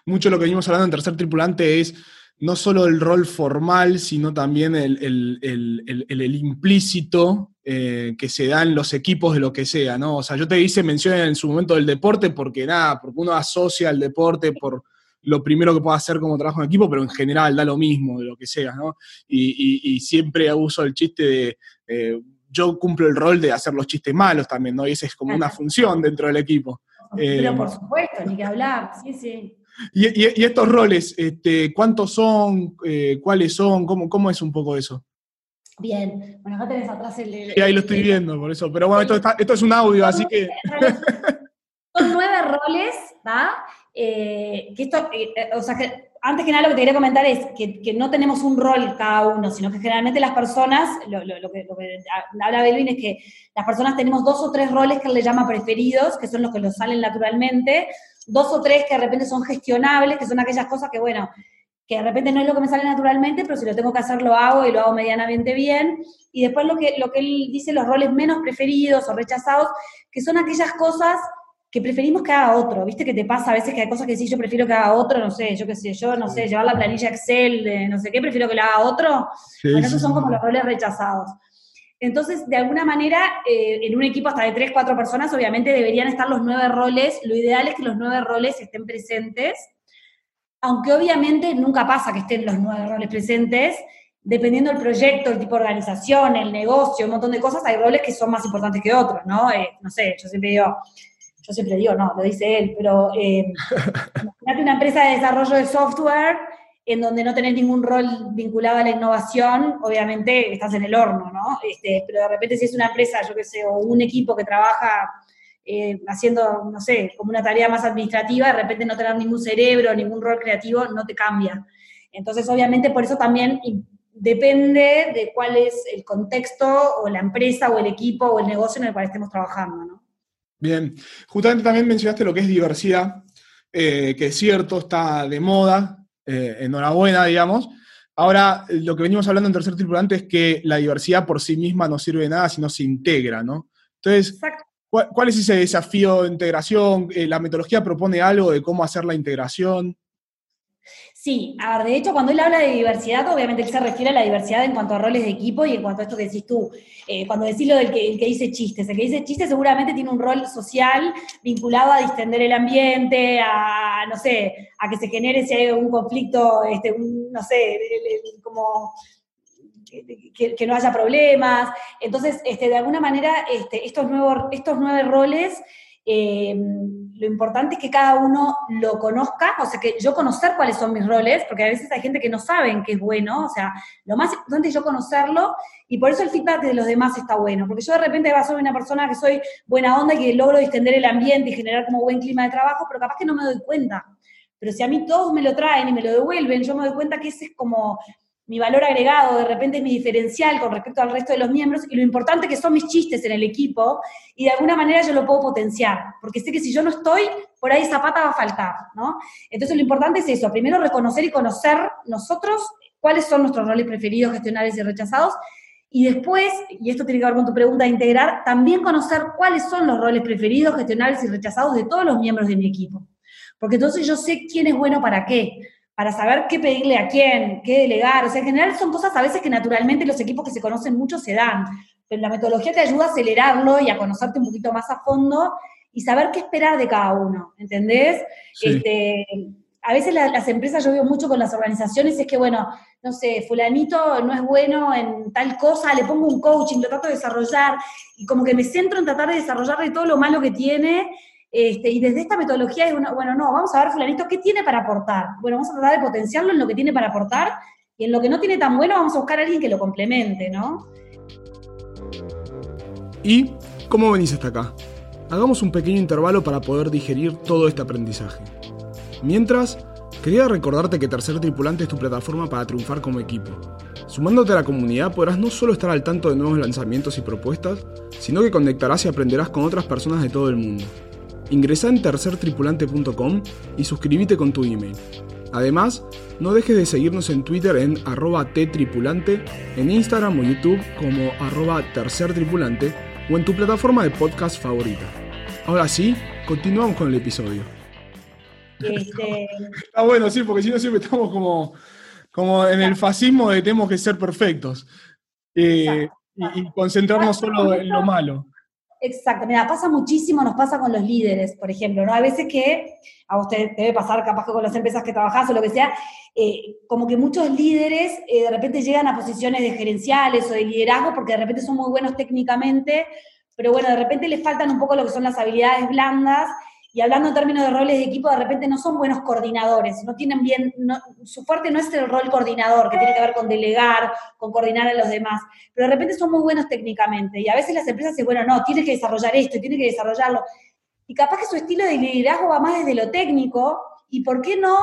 mucho lo que venimos hablando en Tercer Tripulante es no solo el rol formal, sino también el, implícito eh, que se da en los equipos de lo que sea, ¿no? O sea, yo te hice mención en su momento del deporte porque nada, porque uno asocia el deporte por lo primero que puedo hacer como trabajo en equipo, pero en general da lo mismo de lo que sea, ¿no? Y, siempre uso el chiste de... Eh, yo cumplo el rol de hacer los chistes malos también, ¿no? Y esa es como una función dentro del equipo. Pero por supuesto, ni que hablar, sí, sí. Y, estos roles, este, ¿cuántos son? Eh, ¿Cuáles son? ¿Cómo, ¿Cómo es un poco eso? Bien, bueno, acá tenés atrás el... Sí, ahí lo estoy viendo, por eso. Pero bueno, esto, esto es un audio, así que... Son nueve roles, ¿va? Eh, que esto, eh, o sea, que antes que nada lo que te quería comentar es que, no tenemos un rol cada uno, sino que generalmente las personas, lo, que, habla Belvin es que las personas tenemos dos o tres roles que él le llama preferidos, que son los que nos salen naturalmente, dos o tres que de repente son gestionables, que son aquellas cosas que, bueno, que de repente no es lo que me sale naturalmente, pero si lo tengo que hacer lo hago y lo hago medianamente bien. Y después lo que, lo que él dice, los roles menos preferidos o rechazados, que son aquellas cosas que preferimos que haga otro. ¿Viste que te pasa a veces que hay cosas que sí yo prefiero que haga otro? No sé, yo qué sé, yo no sé, llevar la planilla Excel de no sé qué, prefiero que la haga otro. bueno, esos son como los roles rechazados. Entonces, de alguna manera, eh, en un equipo hasta de tres, cuatro personas, obviamente deberían estar los nueve roles. Lo ideal es que los nueve roles estén presentes. aunque obviamente nunca pasa que estén los nueve roles presentes, dependiendo del proyecto, el tipo de organización, el negocio, un montón de cosas, hay roles que son más importantes que otros, ¿no? Eh, no sé, yo siempre digo, yo siempre digo, no, lo dice él, pero eh, imagínate una empresa de desarrollo de software en donde no tenés ningún rol vinculado a la innovación, obviamente estás en el horno, ¿no? Este, pero de repente si es una empresa, yo qué sé, o un equipo que trabaja eh, haciendo, no sé, como una tarea más administrativa, de repente no tener ningún cerebro, ningún rol creativo, no te cambia. Entonces, obviamente, por eso también depende de cuál es el contexto o la empresa o el equipo o el negocio en el cual estemos trabajando, ¿no? Bien, justamente también mencionaste lo que es diversidad, eh, que es cierto, está de moda, eh, enhorabuena, digamos. Ahora, lo que venimos hablando en Tercer Tripulante es que la diversidad por sí misma no sirve de nada si no se integra, ¿no? Entonces, ¿cuál, ¿cuál, es ese desafío de integración? Eh, ¿La metodología propone algo de cómo hacer la integración? Sí, a ver, de hecho, cuando él habla de diversidad, obviamente él se refiere a la diversidad en cuanto a roles de equipo y en cuanto a esto que decís tú. Eh, cuando decís lo del que, que dice chistes, el que dice chistes seguramente tiene un rol social vinculado a distender el ambiente, a, no sé, a que se genere si hay un conflicto, este, no sé, como que, no haya problemas. Entonces, este, de alguna manera, este, estos, nuevos, estos nueve roles eh, lo importante es que cada uno lo conozca, o sea, que yo conocer cuáles son mis roles, porque a veces hay gente que no sabe qué es bueno, o sea, lo más importante es yo conocerlo, y por eso el feedback de los demás está bueno, porque yo de repente a ser una persona que soy buena onda y que logro distender el ambiente y generar como buen clima de trabajo, pero capaz que no me doy cuenta. Pero si a mí todos me lo traen y me lo devuelven, yo me doy cuenta que ese es como mi valor agregado, de repente es mi diferencial con respecto al resto de los miembros y lo importante que son mis chistes en el equipo y de alguna manera yo lo puedo potenciar, porque sé que si yo no estoy, por ahí esa pata va a faltar, ¿no? Entonces lo importante es eso, primero reconocer y conocer nosotros cuáles son nuestros roles preferidos, gestionables y rechazados, y después, y esto tiene que ver con tu pregunta de integrar, también conocer cuáles son los roles preferidos, gestionables y rechazados de todos los miembros de mi equipo. Porque entonces yo sé quién es bueno para qué para saber qué pedirle a quién, qué delegar. O sea, en general son cosas a veces que naturalmente los equipos que se conocen mucho se dan. Pero la metodología te ayuda a acelerarlo y a conocerte un poquito más a fondo y saber qué esperar de cada uno, ¿entendés? Este, a veces las empresas, yo veo mucho con las organizaciones, es que, bueno, no sé, fulanito no es bueno en tal cosa, le pongo un coaching, lo trato de desarrollar, y como que me centro en tratar de desarrollarle todo lo malo que tiene, este, y desde esta metodología es una, bueno, no, vamos a ver fulanito qué tiene para aportar. Bueno, vamos a tratar de potenciarlo en lo que tiene para aportar y en lo que no tiene tan bueno vamos a buscar a alguien que lo complemente, ¿no? ¿Y cómo venís hasta acá? Hagamos un pequeño intervalo para poder digerir todo este aprendizaje. Mientras, quería recordarte que Tercer Tripulante es tu plataforma para triunfar como equipo. Sumándote a la comunidad podrás no solo estar al tanto de nuevos lanzamientos y propuestas, sino que conectarás y aprenderás con otras personas de todo el mundo. Ingresa en tercertripulante.com y suscríbete con tu email. Además, no dejes de seguirnos en Twitter en arroba ttripulante, en Instagram o YouTube como arroba tercertripulante o en tu plataforma de podcast favorita. Ahora sí, continuamos con el episodio. Este... ah, bueno, sí, porque si no siempre estamos como, como en el fascismo de tenemos que ser perfectos eh, y, y concentrarnos solo en lo malo. Exacto, mira, pasa muchísimo, nos pasa con los líderes, por ejemplo, ¿no? A veces que, a usted debe pasar capaz que con las empresas que trabajás o lo que sea, eh, como que muchos líderes eh, de repente llegan a posiciones de gerenciales o de liderazgo porque de repente son muy buenos técnicamente, pero bueno, de repente les faltan un poco lo que son las habilidades blandas y hablando en términos de roles de equipo, de repente no son buenos coordinadores, no tienen bien, su fuerte no es el rol coordinador, que tiene que ver con delegar, con coordinar a los demás, pero de repente son muy buenos técnicamente, y a veces las empresas dicen, bueno, no, tiene que desarrollar esto, tiene que desarrollarlo, y capaz que su estilo de liderazgo va más desde lo técnico, y por qué no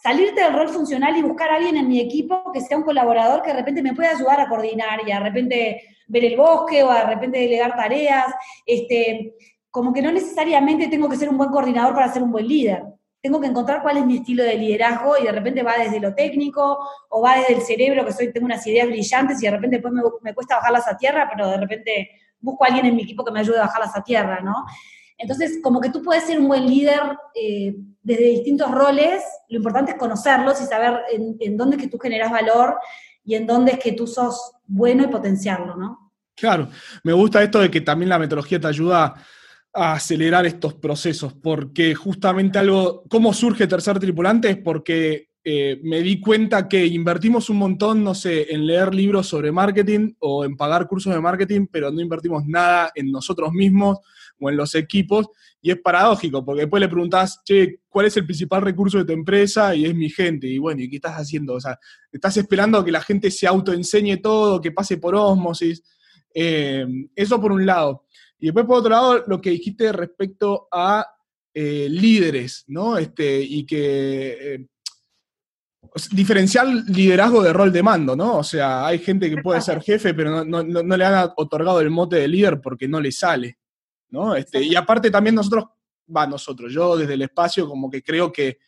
salirte del rol funcional y buscar a alguien en mi equipo que sea un colaborador que de repente me pueda ayudar a coordinar y de repente ver el bosque o de repente delegar tareas, este, como que no necesariamente tengo que ser un buen coordinador para ser un buen líder. Tengo que encontrar cuál es mi estilo de liderazgo y de repente va desde lo técnico o va desde el cerebro, que soy, tengo unas ideas brillantes y de repente después me, cuesta bajarlas a tierra, pero de repente busco a alguien en mi equipo que me ayude a bajarlas a tierra, ¿no? Entonces, como que tú puedes ser un buen líder eh, desde distintos roles, lo importante es conocerlos y saber en, en, dónde es que tú generas valor y en dónde es que tú sos bueno y potenciarlo, ¿no? Claro, me gusta esto de que también la metodología te ayuda a acelerar estos procesos, porque justamente algo, ¿cómo surge Tercer Tripulante? Es porque eh, me di cuenta que invertimos un montón, no sé, en leer libros sobre marketing o en pagar cursos de marketing, pero no invertimos nada en nosotros mismos o en los equipos. Y es paradójico, porque después le preguntás, che, ¿cuál es el principal recurso de tu empresa? Y es mi gente. Y bueno, ¿y qué estás haciendo? O sea, estás esperando que la gente se autoenseñe todo, que pase por osmosis. Eh, eso por un lado. Y después, por otro lado, lo que dijiste respecto a eh, líderes, ¿no? Este, y que diferenciar liderazgo de rol de mando, ¿no? O sea, hay gente que puede ser jefe, pero no, le han otorgado el mote de líder porque no le sale, ¿no? Este, y aparte también nosotros, va, nosotros, yo desde el espacio como que creo que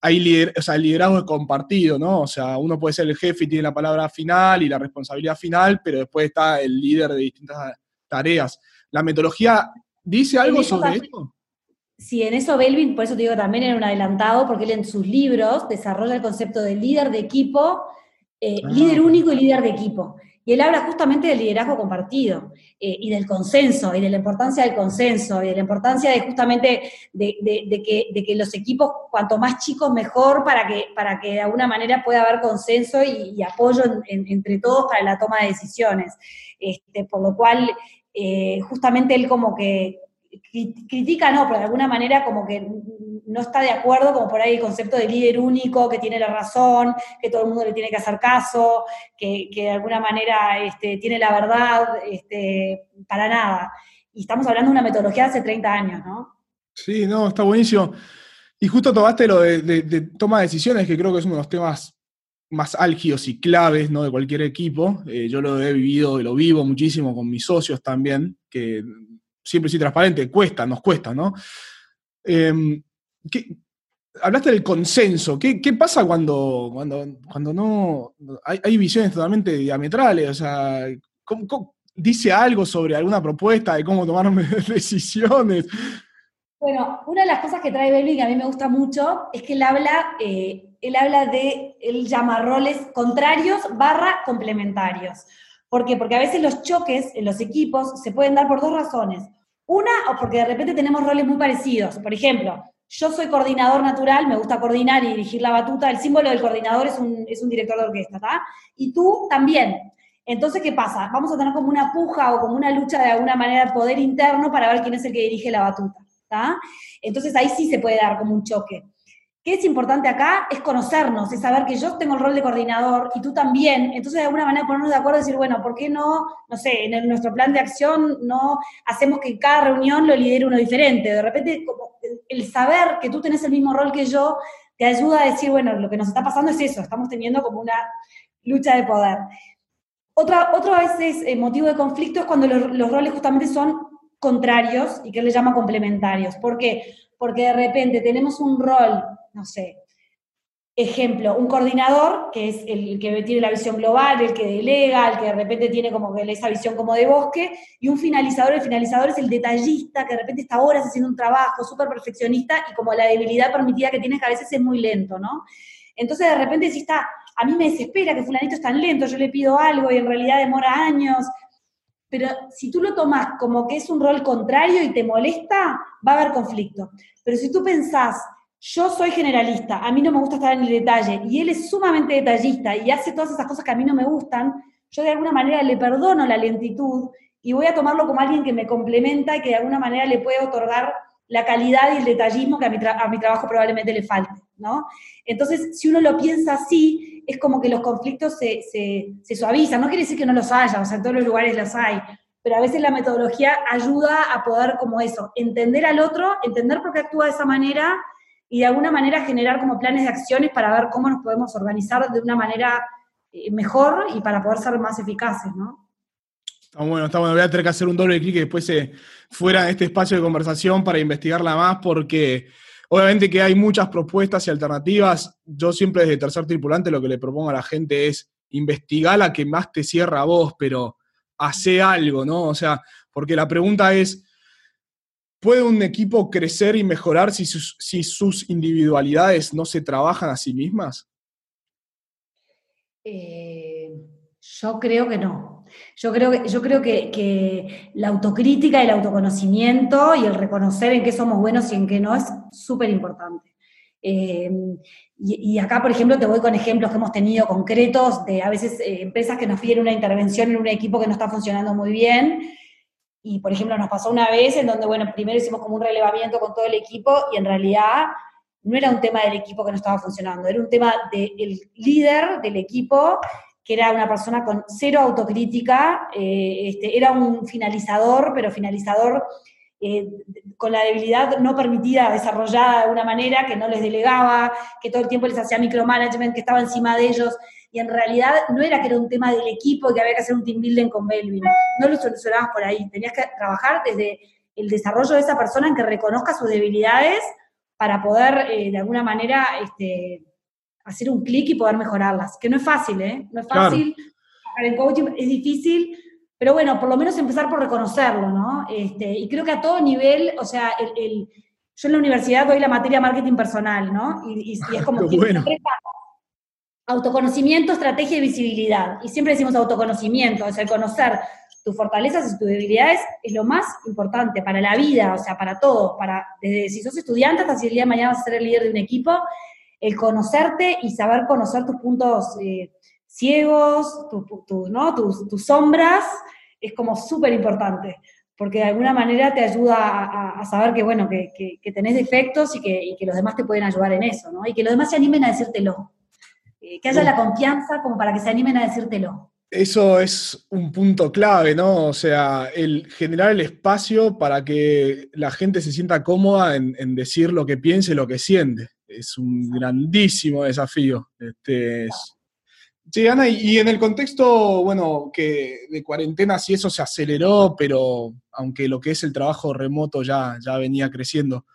hay lider, o sea, liderazgo compartido, ¿no? O sea, uno puede ser el jefe y tiene la palabra final y la responsabilidad final, pero después está el líder de distintas tareas. ¿La metodología dice algo sobre esto? Sí, en eso Belvin, por eso te digo también era un adelantado, porque él en sus libros desarrolla el concepto de líder de equipo, eh, ah. líder único y líder de equipo. Y él habla justamente del liderazgo compartido eh, y del consenso, y de la importancia del consenso, y de la importancia de justamente de, que, los equipos, cuanto más chicos, mejor, para que, para que de alguna manera pueda haber consenso y, apoyo entre todos para la toma de decisiones. Este, por lo cual, eh, justamente él como que critica, no, pero de alguna manera como que no está de acuerdo, como por ahí el concepto de líder único, que tiene la razón, que todo el mundo le tiene que hacer caso, que, de alguna manera este, tiene la verdad, este, para nada. Y estamos hablando de una metodología de hace 30 años, ¿no? Sí, no, está buenísimo. Y justo tomaste lo de, toma de decisiones, que creo que es uno de los temas más álgidos y claves ¿no? de cualquier equipo. Eh, yo lo he vivido y lo vivo muchísimo con mis socios también, que siempre soy transparente, cuesta, nos cuesta, ¿no? Em, hablaste del consenso. ¿Qué, pasa cuando, cuando, cuando no hay, visiones totalmente diametrales? O sea, dice algo sobre alguna propuesta de cómo tomar decisiones? Bueno, una de las cosas que trae Belvin que a mí me gusta mucho es que él habla, eh, él habla de, él llama roles contrarios barra complementarios. ¿Por qué? Porque a veces los choques en los equipos se pueden dar por dos razones. Una, o porque de repente tenemos roles muy parecidos. Por ejemplo, yo soy coordinador natural, me gusta coordinar y dirigir la batuta. El símbolo del coordinador es un, es un director de orquesta, ¿está? Y tú también. Entonces, ¿qué pasa? Vamos a tener como una puja o como una lucha de alguna manera de poder interno para ver quién es el que dirige la batuta, ¿está? Entonces ahí sí se puede dar como un choque. ¿Qué es importante acá? Es conocernos, es saber que yo tengo el rol de coordinador y tú también. Entonces, de alguna manera ponernos de acuerdo y decir, bueno, ¿por qué no, no sé, en nuestro plan de acción no hacemos que cada reunión lo lidere uno diferente? De repente, como el, saber que tú tenés el mismo rol que yo te ayuda a decir, bueno, lo que nos está pasando es eso, estamos teniendo como una lucha de poder. Otra, otro a veces eh, motivo de conflicto es cuando los, los roles justamente son contrarios y que él le llama complementarios. ¿Por qué? Porque de repente tenemos un rol no sé, ejemplo, un coordinador, que es el que tiene la visión global, el que delega, el que de repente tiene como que esa visión como de bosque, y un finalizador, el finalizador es el detallista, que de repente está horas haciendo un trabajo súper perfeccionista y como la debilidad permitida que tiene que a veces es muy lento, ¿no? Entonces de repente si está, a mí me desespera que fulanito es tan lento, yo le pido algo y en realidad demora años, pero si tú lo tomas como que es un rol contrario y te molesta, va a haber conflicto. Pero si tú pensás yo soy generalista, a mí no me gusta estar en el detalle, y él es sumamente detallista y hace todas esas cosas que a mí no me gustan, yo de alguna manera le perdono la lentitud y voy a tomarlo como alguien que me complementa y que de alguna manera le puede otorgar la calidad y el detallismo que a mi, a mi trabajo probablemente le falte, ¿no? Entonces, si uno lo piensa así, es como que los conflictos se, se suavizan. No quiere decir que no los haya, o sea, en todos los lugares los hay, pero a veces la metodología ayuda a poder como eso, entender al otro, entender por qué actúa de esa manera y de alguna manera generar como planes de acciones para ver cómo nos podemos organizar de una manera eh, mejor y para poder ser más eficaces, ¿no? Está bueno, está bueno. Voy a tener que hacer un doble clic y después se fuera de este espacio de conversación para investigarla más porque obviamente que hay muchas propuestas y alternativas. Yo siempre desde Tercer Tripulante lo que le propongo a la gente es investigar la que más te cierra a vos, pero hace algo, ¿no? O sea, porque la pregunta es, ¿Puede un equipo crecer y mejorar si sus, individualidades no se trabajan a sí mismas? Eh, yo creo que no. Yo creo, que, yo creo que, la autocrítica, el autoconocimiento y el reconocer en qué somos buenos y en qué no es súper importante. Eh, y, acá, por ejemplo, te voy con ejemplos que hemos tenido concretos de a veces eh, empresas que nos piden una intervención en un equipo que no está funcionando muy bien. Y, por ejemplo, nos pasó una vez en donde, bueno, primero hicimos como un relevamiento con todo el equipo y en realidad no era un tema del equipo que no estaba funcionando, era un tema del líder del equipo que era una persona con cero autocrítica, eh, este, era un finalizador, pero finalizador eh, con la debilidad no permitida, desarrollada de alguna manera, que no les delegaba, que todo el tiempo les hacía micromanagement, que estaba encima de ellos, y en realidad no era que era un tema del equipo y que había que hacer un team building con Belvin, no lo solucionabas por ahí, tenías que trabajar desde el desarrollo de esa persona en que reconozca sus debilidades para poder eh, de alguna manera este, hacer un clic y poder mejorarlas, que no es fácil, ¿eh? No es fácil, para el coaching es difícil, pero bueno, por lo menos empezar por reconocerlo, ¿no? Este, y creo que a todo nivel, o sea, el, yo en la universidad doy la materia marketing personal, ¿no? Y, es como que bueno. Autoconocimiento, estrategia y visibilidad. Y siempre decimos autoconocimiento, o sea, conocer tus fortalezas y tus debilidades es lo más importante para la vida, o sea, para todo, para desde si sos estudiante hasta si el día de mañana vas a ser el líder de un equipo, el conocerte y saber conocer tus puntos eh, ciegos, ¿no? tus, sombras, es como súper importante, porque de alguna manera te ayuda a, saber que, bueno, que, tenés defectos y que, los demás te pueden ayudar en eso, ¿no? Y que los demás se animen a decírtelo. Eh, que haya la confianza como para que se animen a decírtelo. Eso es un punto clave, ¿no? O sea, el generar el espacio para que la gente se sienta cómoda en, en decir lo que piense, lo que siente es un grandísimo desafío. Este, Sí, Ana, y, en el contexto, bueno, que de cuarentena sí eso se aceleró, pero aunque lo que es el trabajo remoto ya, ya venía creciendo,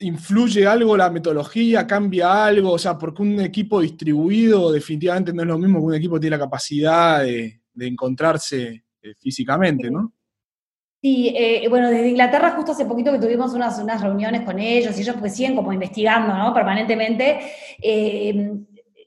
¿influye algo la metodología? ¿Cambia algo? O sea, porque un equipo distribuido definitivamente no es lo mismo que un equipo que tiene la capacidad de, de encontrarse eh, físicamente, ¿no? Sí, eh, bueno, desde Inglaterra justo hace poquito que tuvimos unas, unas reuniones con ellos y ellos pues siguen como investigando, ¿no? Permanentemente. Eh,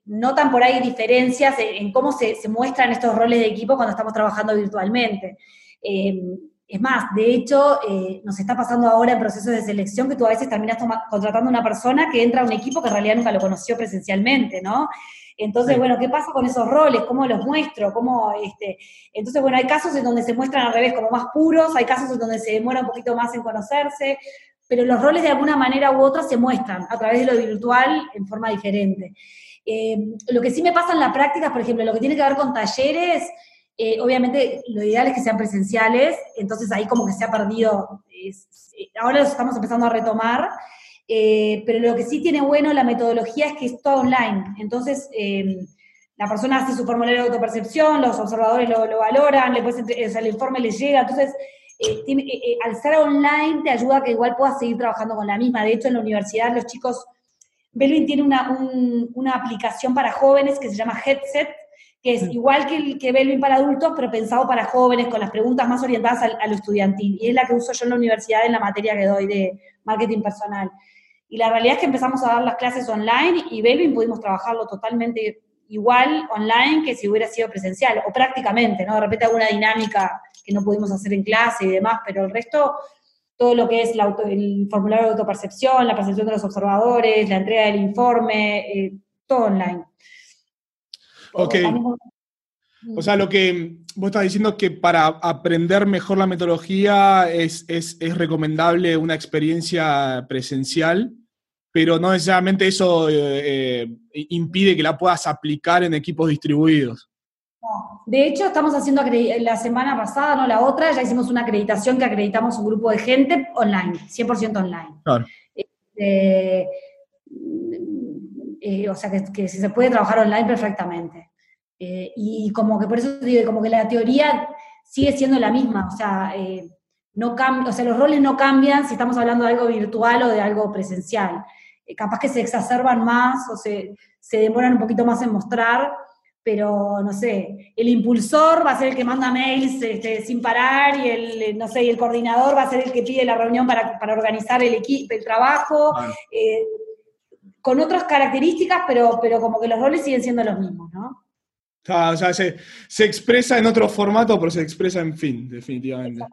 notan por ahí diferencias en, cómo se, muestran estos roles de equipo cuando estamos trabajando virtualmente. Eh, es más, de hecho, nos está pasando ahora en procesos de selección que tú a veces terminas contratando a una persona que entra a un equipo que en realidad nunca lo conoció presencialmente, ¿no? Entonces, bueno, ¿qué pasa con esos roles? ¿Cómo los muestro? ¿Cómo, este? Entonces, bueno, hay casos en donde se muestran al revés como más puros, hay casos en donde se demora un poquito más en conocerse, pero los roles de alguna manera u otra se muestran a través de lo virtual en forma diferente. Eh, lo que sí me pasa en la práctica, por ejemplo, lo que tiene que ver con talleres, eh, obviamente lo ideal es que sean presenciales, entonces ahí como que se ha perdido, ahora los estamos empezando a retomar, eh, pero lo que sí tiene bueno la metodología es que es todo online. Entonces, eh, la persona hace su formulario de autopercepción, los observadores lo, valoran, le el informe les llega. Entonces, eh, al ser online te ayuda a que igual puedas seguir trabajando con la misma. De hecho, en la universidad los chicos, Belvin tiene una, aplicación para jóvenes que se llama Headset, que es igual que, el, que Belvin para adultos, pero pensado para jóvenes, con las preguntas más orientadas a lo estudiantil. Y es la que uso yo en la universidad en la materia que doy de marketing personal. Y la realidad es que empezamos a dar las clases online y Belvin pudimos trabajarlo totalmente igual online que si hubiera sido presencial, o prácticamente, ¿no? De repente alguna dinámica que no pudimos hacer en clase y demás, pero el resto, todo lo que es el formulario de autopercepción, la percepción de los observadores, la entrega del informe, eh, todo online. Ok. O sea, lo que vos estás diciendo es que para aprender mejor la metodología es, recomendable una experiencia presencial, pero no necesariamente eso eh, eh, impide que la puedas aplicar en equipos distribuidos. De hecho, estamos haciendo la semana pasada, no la otra, ya hicimos una acreditación que acreditamos un grupo de gente online, 100% online. Claro. Este, eh, o sea, que, que se puede trabajar online perfectamente. Eh, y como que por eso digo, como que la teoría sigue siendo la misma, o sea, eh, no o sea, los roles no cambian si estamos hablando de algo virtual o de algo presencial. Eh, capaz que se exacerban más o se, se demoran un poquito más en mostrar, pero no sé, el impulsor va a ser el que manda mails este, sin parar y el, no sé, y el coordinador va a ser el que pide la reunión para, para organizar el equipo, el trabajo, con otras características, pero, pero como que los roles siguen siendo los mismos, ¿no? o sea, se, expresa en otro formato, pero se expresa en fin, definitivamente.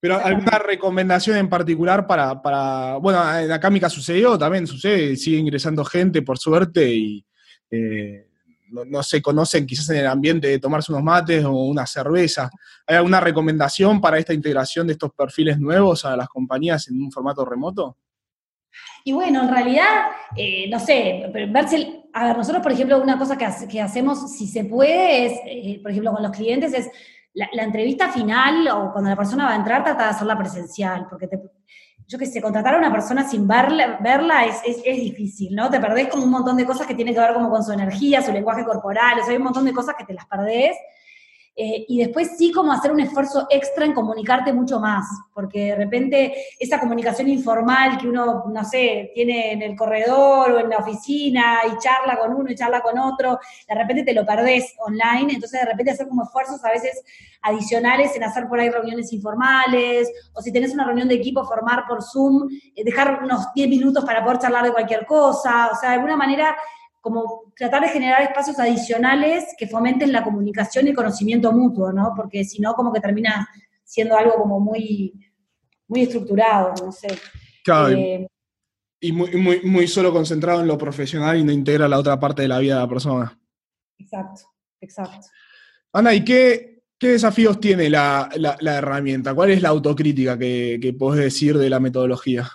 Pero alguna recomendación en particular para, para, bueno, acá mi caso sucedió, también sucede, sigue ingresando gente por suerte y eh, no, se conocen quizás en el ambiente de tomarse unos mates o una cerveza. ¿Hay alguna recomendación para esta integración de estos perfiles nuevos a las compañías en un formato remoto? Y bueno, en realidad, eh, no sé, verse, a ver, nosotros, por ejemplo, una cosa que, que hacemos, si se puede, es, eh, por ejemplo, con los clientes, es la, entrevista final o cuando la persona va a entrar, trata de hacerla presencial, porque te, yo que sé, contratar a una persona sin verla, verla es, es, es, difícil, ¿no? Te perdés como un montón de cosas que tienen que ver como con su energía, su lenguaje corporal, o sea, hay un montón de cosas que te las perdés. Eh, y después sí como hacer un esfuerzo extra en comunicarte mucho más, porque de repente esa comunicación informal que uno, no sé, tiene en el corredor o en la oficina y charla con uno y charla con otro, de repente te lo perdés online, entonces de repente hacer como esfuerzos a veces adicionales en hacer por ahí reuniones informales, o si tenés una reunión de equipo, formar por Zoom, eh, dejar unos 10 minutos para poder charlar de cualquier cosa, o sea, de alguna manera como tratar de generar espacios adicionales que fomenten la comunicación y el conocimiento mutuo, ¿no? Porque si no, como que termina siendo algo como muy, muy estructurado, no sé. Claro, eh, y muy, muy, muy solo concentrado en lo profesional y no integra la otra parte de la vida de la persona. Exacto, exacto. Ana, ¿y qué, qué desafíos tiene la, herramienta? ¿Cuál es la autocrítica que, que podés decir de la metodología?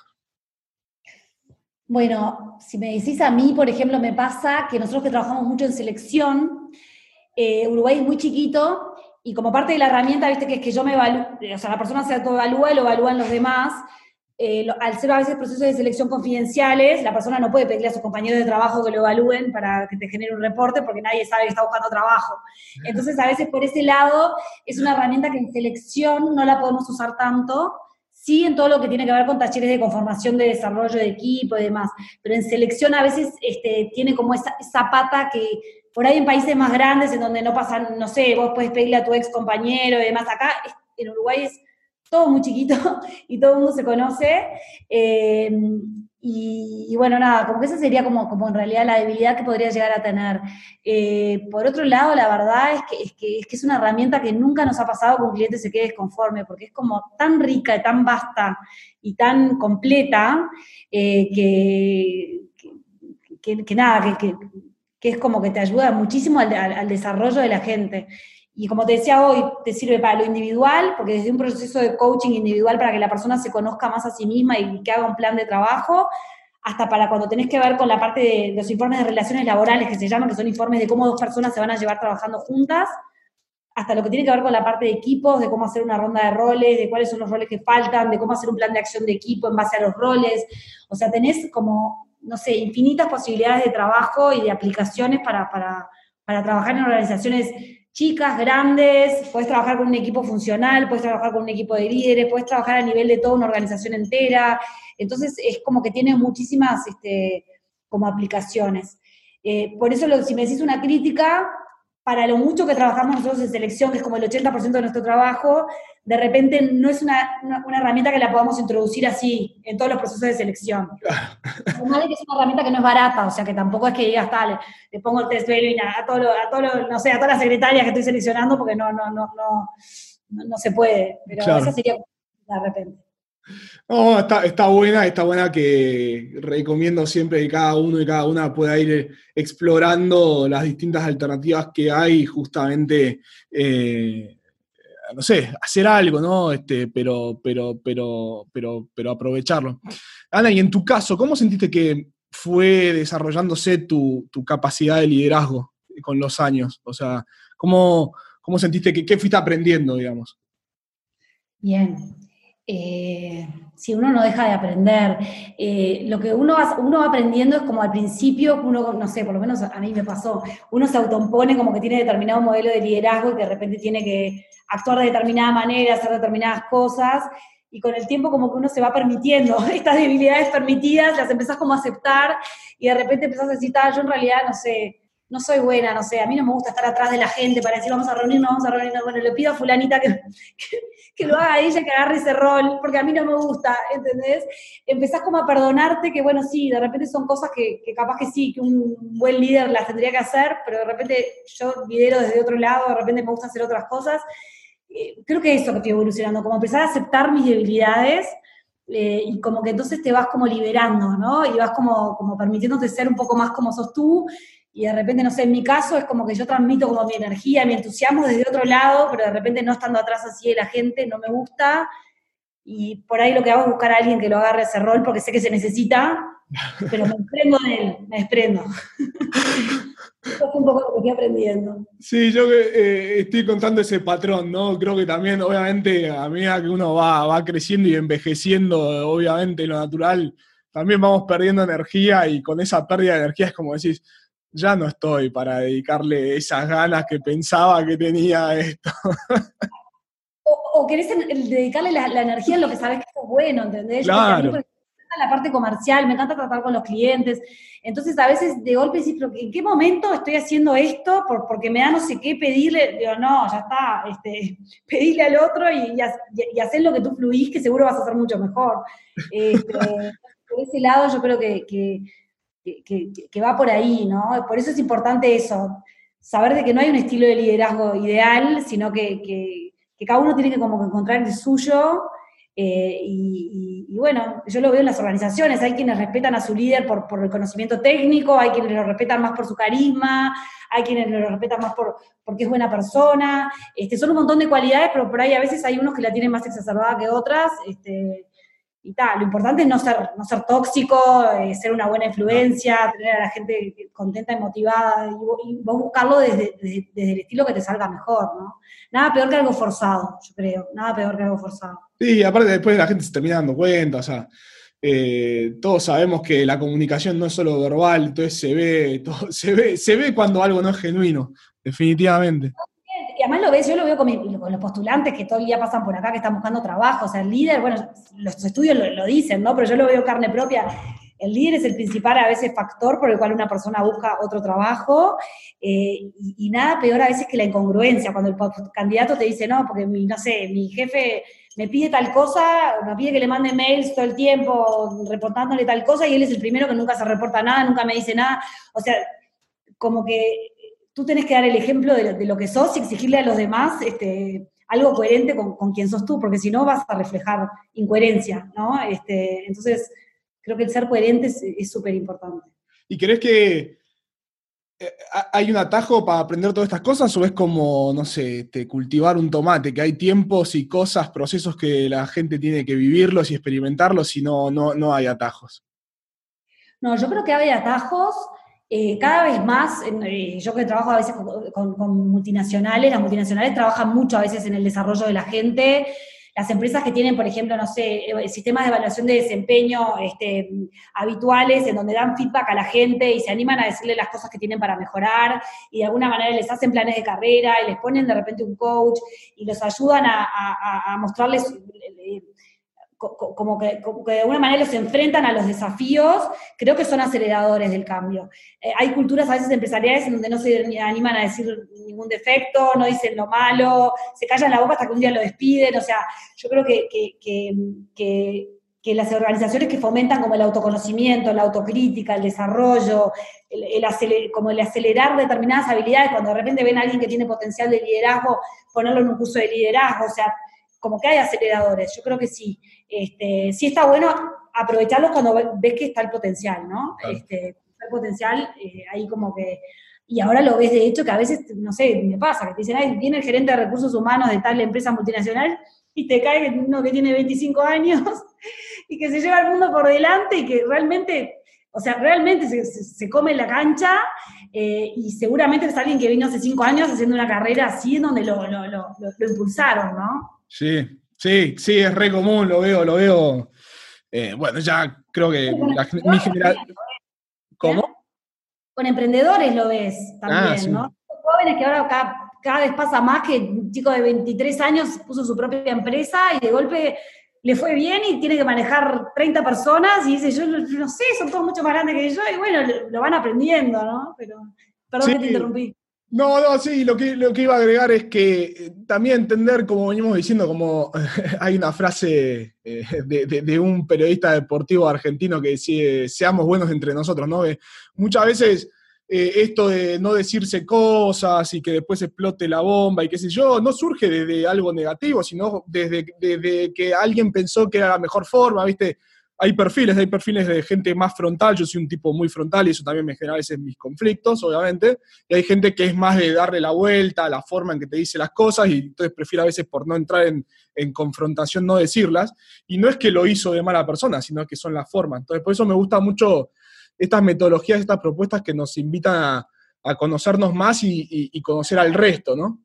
Bueno, si me decís a mí, por ejemplo, me pasa que nosotros que trabajamos mucho en selección, eh, Uruguay es muy chiquito y como parte de la herramienta, viste que es que yo me evalúo, o sea, la persona se autoevalúa y lo evalúan los demás. Eh, al ser a veces procesos de selección confidenciales, la persona no puede pedirle a sus compañeros de trabajo que lo evalúen para que te genere un reporte porque nadie sabe que está buscando trabajo. Entonces, a veces por ese lado es una herramienta que en selección no la podemos usar tanto, sí en todo lo que tiene que ver con talleres de conformación de desarrollo de equipo y demás, pero en selección a veces este, tiene como esa, pata que por ahí en países más grandes en donde no pasan, no sé, vos puedes pedirle a tu ex compañero y demás, acá en Uruguay es todo muy chiquito y todo el mundo se conoce. Eh, y, bueno, nada, como que esa sería como, como en realidad la debilidad que podría llegar a tener. Eh, por otro lado, la verdad es que, es que, es que es una herramienta que nunca nos ha pasado que un cliente se quede desconforme, porque es como tan rica y tan vasta y tan completa eh, que, que, nada, que, es como que te ayuda muchísimo al desarrollo de la gente. Y como te decía hoy, te sirve para lo individual, porque desde un proceso de coaching individual para que la persona se conozca más a sí misma y que haga un plan de trabajo, hasta para cuando tenés que ver con la parte de los informes de relaciones laborales que se llaman, que son informes de cómo dos personas se van a llevar trabajando juntas, hasta lo que tiene que ver con la parte de equipos, de cómo hacer una ronda de roles, de cuáles son los roles que faltan, de cómo hacer un plan de acción de equipo en base a los roles. O sea, tenés como, no sé, infinitas posibilidades de trabajo y de aplicaciones para, para, para trabajar en organizaciones chicas, grandes, puedes trabajar con un equipo funcional, puedes trabajar con un equipo de líderes, puedes trabajar a nivel de toda una organización entera. Entonces es como que tiene muchísimas este, como aplicaciones. Eh, por eso si me decís una crítica, para lo mucho que trabajamos nosotros en selección, que es como el 80% de nuestro trabajo, de repente no es una, herramienta que la podamos introducir así en todos los procesos de selección. Además de que es una herramienta que no es barata, o sea que tampoco es que digas, tal, le, pongo el test Belvin a, todo a, todo no sé, a todas las secretarias que estoy seleccionando porque no, no, no, no, no, se puede, pero esa sería de repente. No, está, está, buena, está buena que recomiendo siempre que cada uno y cada una pueda ir explorando las distintas alternativas que hay, justamente, eh, no sé, hacer algo, ¿no? Este, pero, pero, pero, pero, pero aprovecharlo. Ana, y en tu caso, ¿cómo sentiste que fue desarrollándose tu, capacidad de liderazgo con los años? O sea, ¿cómo, cómo sentiste que qué fuiste aprendiendo, digamos? Bien, eh, si uno no deja de aprender, eh, lo que uno va, uno aprendiendo es como al principio, uno, no sé, por lo menos a mí me pasó, uno se autoimpone como que tiene determinado modelo de liderazgo y que de repente tiene que actuar de determinada manera, hacer determinadas cosas, y con el tiempo como que uno se va permitiendo estas debilidades permitidas, las empezás como a aceptar, y de repente empezás a decir, ah, yo en realidad, no sé, no soy buena, no sé, a mí no me gusta estar atrás de la gente para decir vamos a reunirnos, vamos a reunirnos, bueno, le pido a fulanita que, que, lo haga ella, que agarre ese rol, porque a mí no me gusta, ¿entendés? Empezás como a perdonarte que, bueno, sí, de repente son cosas que, que capaz que sí, que un buen líder las tendría que hacer, pero de repente yo lidero desde otro lado, de repente me gusta hacer otras cosas. Eh, creo que eso que estoy evolucionando, como empezar a aceptar mis debilidades, eh, y como que entonces te vas como liberando, ¿no? Y vas como, como permitiéndote ser un poco más como sos tú y de repente, no sé, en mi caso es como que yo transmito como mi energía, mi entusiasmo desde otro lado, pero de repente no estando atrás así de la gente, no me gusta. Y por ahí lo que hago es buscar a alguien que lo agarre ese rol porque sé que se necesita, pero me desprendo de él, me desprendo. Eso es un poco lo que estoy aprendiendo. Sí, yo eh, estoy contando ese patrón, ¿no? Creo que también, obviamente, a medida que uno va, va creciendo y envejeciendo, obviamente, lo natural, también vamos perdiendo energía y con esa pérdida de energía es como decís, ya no estoy para dedicarle esas ganas que pensaba que tenía a esto. O, querés dedicarle la, energía en lo que sabes que es bueno, ¿entendés? Claro. me encanta la parte comercial, me encanta tratar con los clientes. Entonces, a veces de golpe decís, ¿en qué momento estoy haciendo esto? Por, porque me da no sé qué pedirle. Digo, no, ya está, este, pedirle al otro y, y, hacer lo que tú fluís, que seguro vas a hacer mucho mejor. Este, por ese lado, yo creo que que, va por ahí, ¿no? Por eso es importante eso, saber de que no hay un estilo de liderazgo ideal, sino que, cada uno tiene que como encontrar el suyo. Eh, y, bueno, yo lo veo en las organizaciones, hay quienes respetan a su líder por, por el conocimiento técnico, hay quienes lo respetan más por su carisma, hay quienes lo respetan más por, porque es buena persona, este, son un montón de cualidades, pero por ahí a veces hay unos que la tienen más exacerbada que otras, este, y tal. Lo importante es no ser, no ser tóxico, eh, ser una buena influencia, tener a la gente contenta y motivada, y, vos buscarlo desde, el estilo que te salga mejor, ¿no? Nada peor que algo forzado, yo creo, nada peor que algo forzado. Sí, aparte después la gente se termina dando cuenta, o sea, eh, todos sabemos que la comunicación no es solo verbal, entonces se ve, todo, se ve, se ve cuando algo no es genuino, definitivamente y además lo ves, yo lo veo con, los postulantes que todo el día pasan por acá, que están buscando trabajo, o sea, el líder, bueno, los estudios lo, dicen, ¿no? Pero yo lo veo carne propia. El líder es el principal a veces factor por el cual una persona busca otro trabajo eh, y, nada peor a veces que la incongruencia, cuando el candidato te dice, no, porque mi, no sé, mi jefe me pide tal cosa, me pide que le mande mails todo el tiempo reportándole tal cosa y él es el primero que nunca se reporta nada, nunca me dice nada. O sea, como que tú tenés que dar el ejemplo de, lo que sos y exigirle a los demás este, algo coherente con, con quien sos tú, porque si no vas a reflejar incoherencia, ¿no? Este, entonces, creo que el ser coherente es súper importante. ¿Y crees que eh, hay un atajo para aprender todas estas cosas o es como, no sé, cultivar un tomate, que hay tiempos y cosas, procesos que la gente tiene que vivirlos y experimentarlos y no, no, no hay atajos? No, yo creo que hay atajos. Eh, cada vez más, eh, yo que trabajo a veces con, multinacionales, las multinacionales trabajan mucho a veces en el desarrollo de la gente. Las empresas que tienen, por ejemplo, no sé, eh, sistemas de evaluación de desempeño este, habituales, en donde dan feedback a la gente y se animan a decirle las cosas que tienen para mejorar, y de alguna manera les hacen planes de carrera y les ponen de repente un coach y los ayudan a mostrarles como que, de alguna manera los enfrentan a los desafíos, creo que son aceleradores del cambio. Eh, hay culturas a veces empresariales en donde no se animan a decir ningún defecto, no dicen lo malo, se callan la boca hasta que un día lo despiden, o sea, yo creo que, que, las organizaciones que fomentan como el autoconocimiento, la autocrítica, el desarrollo, el, como el acelerar determinadas habilidades, cuando de repente ven a alguien que tiene potencial de liderazgo, ponerlo en un curso de liderazgo, o sea, como que hay aceleradores, yo creo que sí. Este, sí está bueno aprovecharlos cuando ves que está el potencial, ¿no? Este, el potencial, eh, ahí como que... Y ahora lo ves de hecho que a veces, no sé, me pasa, que te dicen, Ay, viene el gerente de recursos humanos de tal empresa multinacional y te cae uno que tiene 25 años y que se lleva el mundo por delante y que realmente, o sea, realmente se, come la cancha eh, y seguramente es alguien que vino hace 5 años haciendo una carrera así en donde lo, lo, lo, lo impulsaron, ¿no? Sí, sí, sí, es re común, lo veo, lo veo. Eh, bueno, ya creo que la, mi general... ¿Cómo? Con emprendedores lo ves también, ah, ¿no? Jóvenes que ahora cada, vez pasa más que un chico de 23 años puso su propia empresa y de golpe le fue bien y tiene que manejar 30 personas y dice, yo no sé, son todos mucho más grandes que yo y bueno, lo van aprendiendo, ¿no? Pero Perdón que te interrumpí. No, no, sí, lo que, lo que iba a agregar es que eh, también entender, como venimos diciendo, como hay una frase eh, de, un periodista deportivo argentino que dice, seamos buenos entre nosotros, ¿no? muchas veces eh, esto de no decirse cosas y que después explote la bomba y qué sé yo, no surge desde algo negativo, sino desde, desde que alguien pensó que era la mejor forma, ¿viste? Hay perfiles, hay perfiles de gente más frontal, yo soy un tipo muy frontal y eso también me genera a veces mis conflictos, obviamente, y hay gente que es más de darle la vuelta a la forma en que te dice las cosas y entonces prefiero a veces por no entrar en, confrontación no decirlas, y no es que lo hizo de mala persona, sino que son las formas. Entonces por eso me gusta mucho estas metodologías, estas propuestas que nos invitan a, conocernos más y, conocer al resto, ¿no?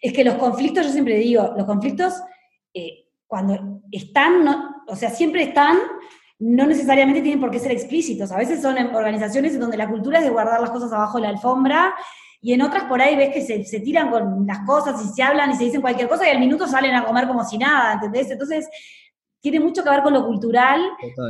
Es que los conflictos, yo siempre digo, los conflictos... Eh, cuando están, o sea, siempre están, no necesariamente tienen por qué ser explícitos. A veces son en organizaciones en donde la cultura es de guardar las cosas abajo de la alfombra y en otras por ahí ves que se, tiran con las cosas y se hablan y se dicen cualquier cosa y al minuto salen a comer como si nada, ¿entendés? Entonces, tiene mucho que ver con lo cultural,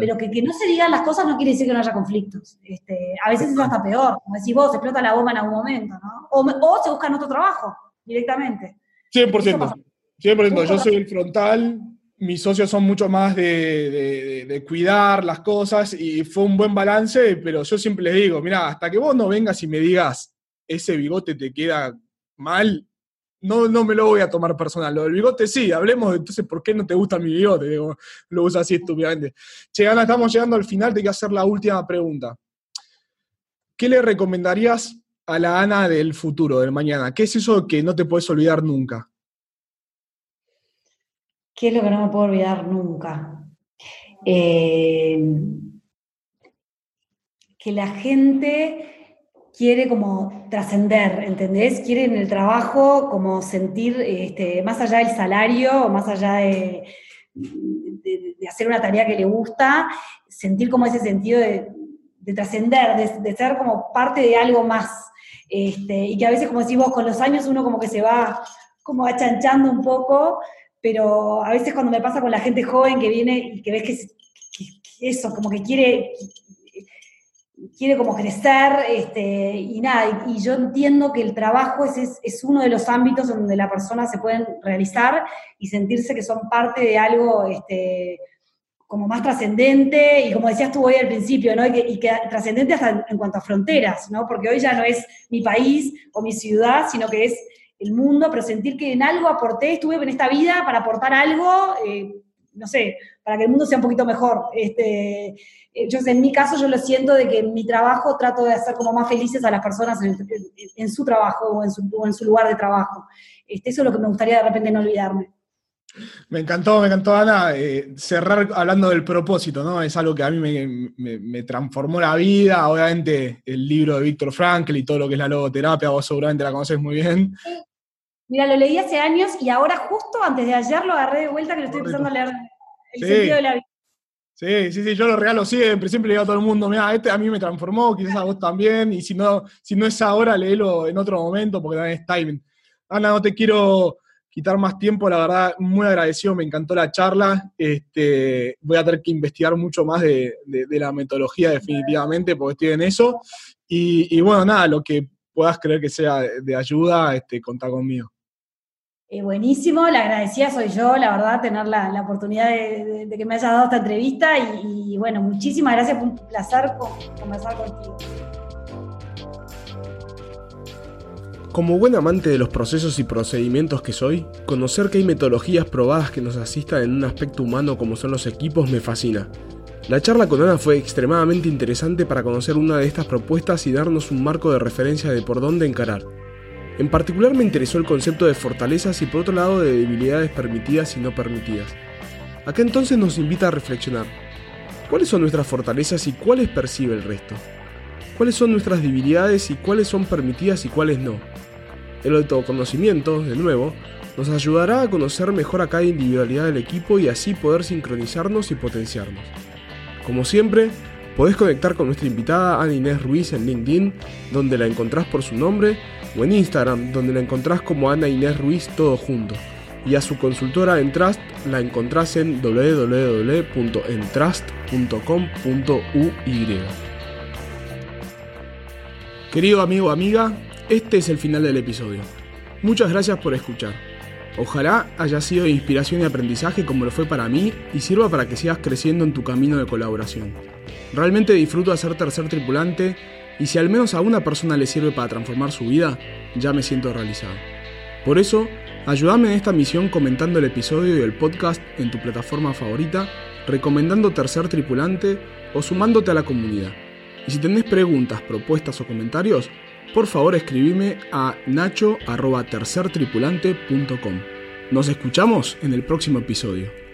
pero que, que, no se digan las cosas no quiere decir que no haya conflictos. Este, a veces es hasta peor, como decís vos, explota la bomba en algún momento, ¿no? O, o se buscan otro trabajo directamente. 100%. 100%, yo soy el frontal, mis socios son mucho más de, cuidar las cosas y fue un buen balance, pero yo siempre les digo, mira, hasta que vos no vengas y me digas, ese bigote te queda mal, no, no me lo voy a tomar personal. Lo del bigote sí, hablemos entonces por qué no te gusta mi bigote, lo uso así estúpidamente. Che, Ana, estamos llegando al final, te quiero hacer la última pregunta. ¿Qué le recomendarías a la Ana del futuro, del mañana? ¿Qué es eso que no te puedes olvidar nunca? ¿Qué es lo que no me puedo olvidar nunca? Eh, que la gente quiere como trascender, ¿entendés? Quiere en el trabajo como sentir, este, más allá del salario, más allá de, hacer una tarea que le gusta, sentir como ese sentido de, trascender, de, ser como parte de algo más. Este, y que a veces, como decís vos, con los años uno como que se va como achanchando un poco, pero a veces cuando me pasa con la gente joven que viene y que ves que, eso, como que quiere, quiere como crecer, este, y nada, y, yo entiendo que el trabajo es, es, uno de los ámbitos donde la persona se pueden realizar y sentirse que son parte de algo este, como más trascendente, y como decías tú hoy al principio, ¿no? y que, trascendente hasta en cuanto a fronteras, ¿no? porque hoy ya no es mi país o mi ciudad, sino que es el mundo, pero sentir que en algo aporté, estuve en esta vida para aportar algo, eh, no sé, para que el mundo sea un poquito mejor. Este, eh, yo, en mi caso yo lo siento de que en mi trabajo trato de hacer como más felices a las personas en, su trabajo o en su, lugar de trabajo. Este, eso es lo que me gustaría de repente no olvidarme. Me encantó, me encantó, Ana, eh, cerrar hablando del propósito, ¿no? Es algo que a mí me, me, transformó la vida. Obviamente, el libro de Víctor Frankl y todo lo que es la logoterapia, vos seguramente la conoces muy bien. Mira, lo leí hace años y ahora justo antes de ayer lo agarré de vuelta que lo estoy empezando a leer. El sentido de la vida. Sí, sí, sí, yo lo regalo siempre, siempre le digo a todo el mundo, mira, este a mí me transformó, quizás a vos también, y si no, si no es ahora, léelo en otro momento, porque también es timing. Ana, no te quiero quitar más tiempo, la verdad, muy agradecido, me encantó la charla. Este, voy a tener que investigar mucho más de, la metodología definitivamente, porque estoy en eso. Y, y, bueno, nada, lo que puedas creer que sea de, ayuda, este, contá conmigo. Eh, buenísimo, la agradecida soy yo, la verdad, tener la, oportunidad de, que me hayas dado esta entrevista y, bueno, muchísimas gracias, fue un placer conversar contigo. Como buen amante de los procesos y procedimientos que soy, conocer que hay metodologías probadas que nos asistan en un aspecto humano como son los equipos me fascina. La charla con Ana fue extremadamente interesante para conocer una de estas propuestas y darnos un marco de referencia de por dónde encarar. En particular me interesó el concepto de fortalezas y por otro lado de debilidades permitidas y no permitidas. Acá entonces nos invita a reflexionar. ¿Cuáles son nuestras fortalezas y cuáles percibe el resto? ¿Cuáles son nuestras debilidades y cuáles son permitidas y cuáles no? El autoconocimiento, de nuevo, nos ayudará a conocer mejor a cada individualidad del equipo y así poder sincronizarnos y potenciarnos. Como siempre, podés conectar con nuestra invitada Ana Inés Ruiz en LinkedIn, donde la encontrás por su nombre, o en Instagram, donde la encontrás como Ana Inés Ruiz todo junto. Y a su consultora Entrust la encontrás en www.entrust.com.uy. Querido amigo amiga, este es el final del episodio. Muchas gracias por escuchar. Ojalá haya sido de inspiración y aprendizaje como lo fue para mí y sirva para que sigas creciendo en tu camino de colaboración. Realmente disfruto de ser tercer tripulante y si al menos a una persona le sirve para transformar su vida, ya me siento realizado. Por eso, ayúdame en esta misión comentando el episodio y el podcast en tu plataforma favorita, recomendando tercer tripulante o sumándote a la comunidad. Y si tenés preguntas, propuestas o comentarios, por favor escribime a nacho.tercertripulante.com. Nos escuchamos en el próximo episodio.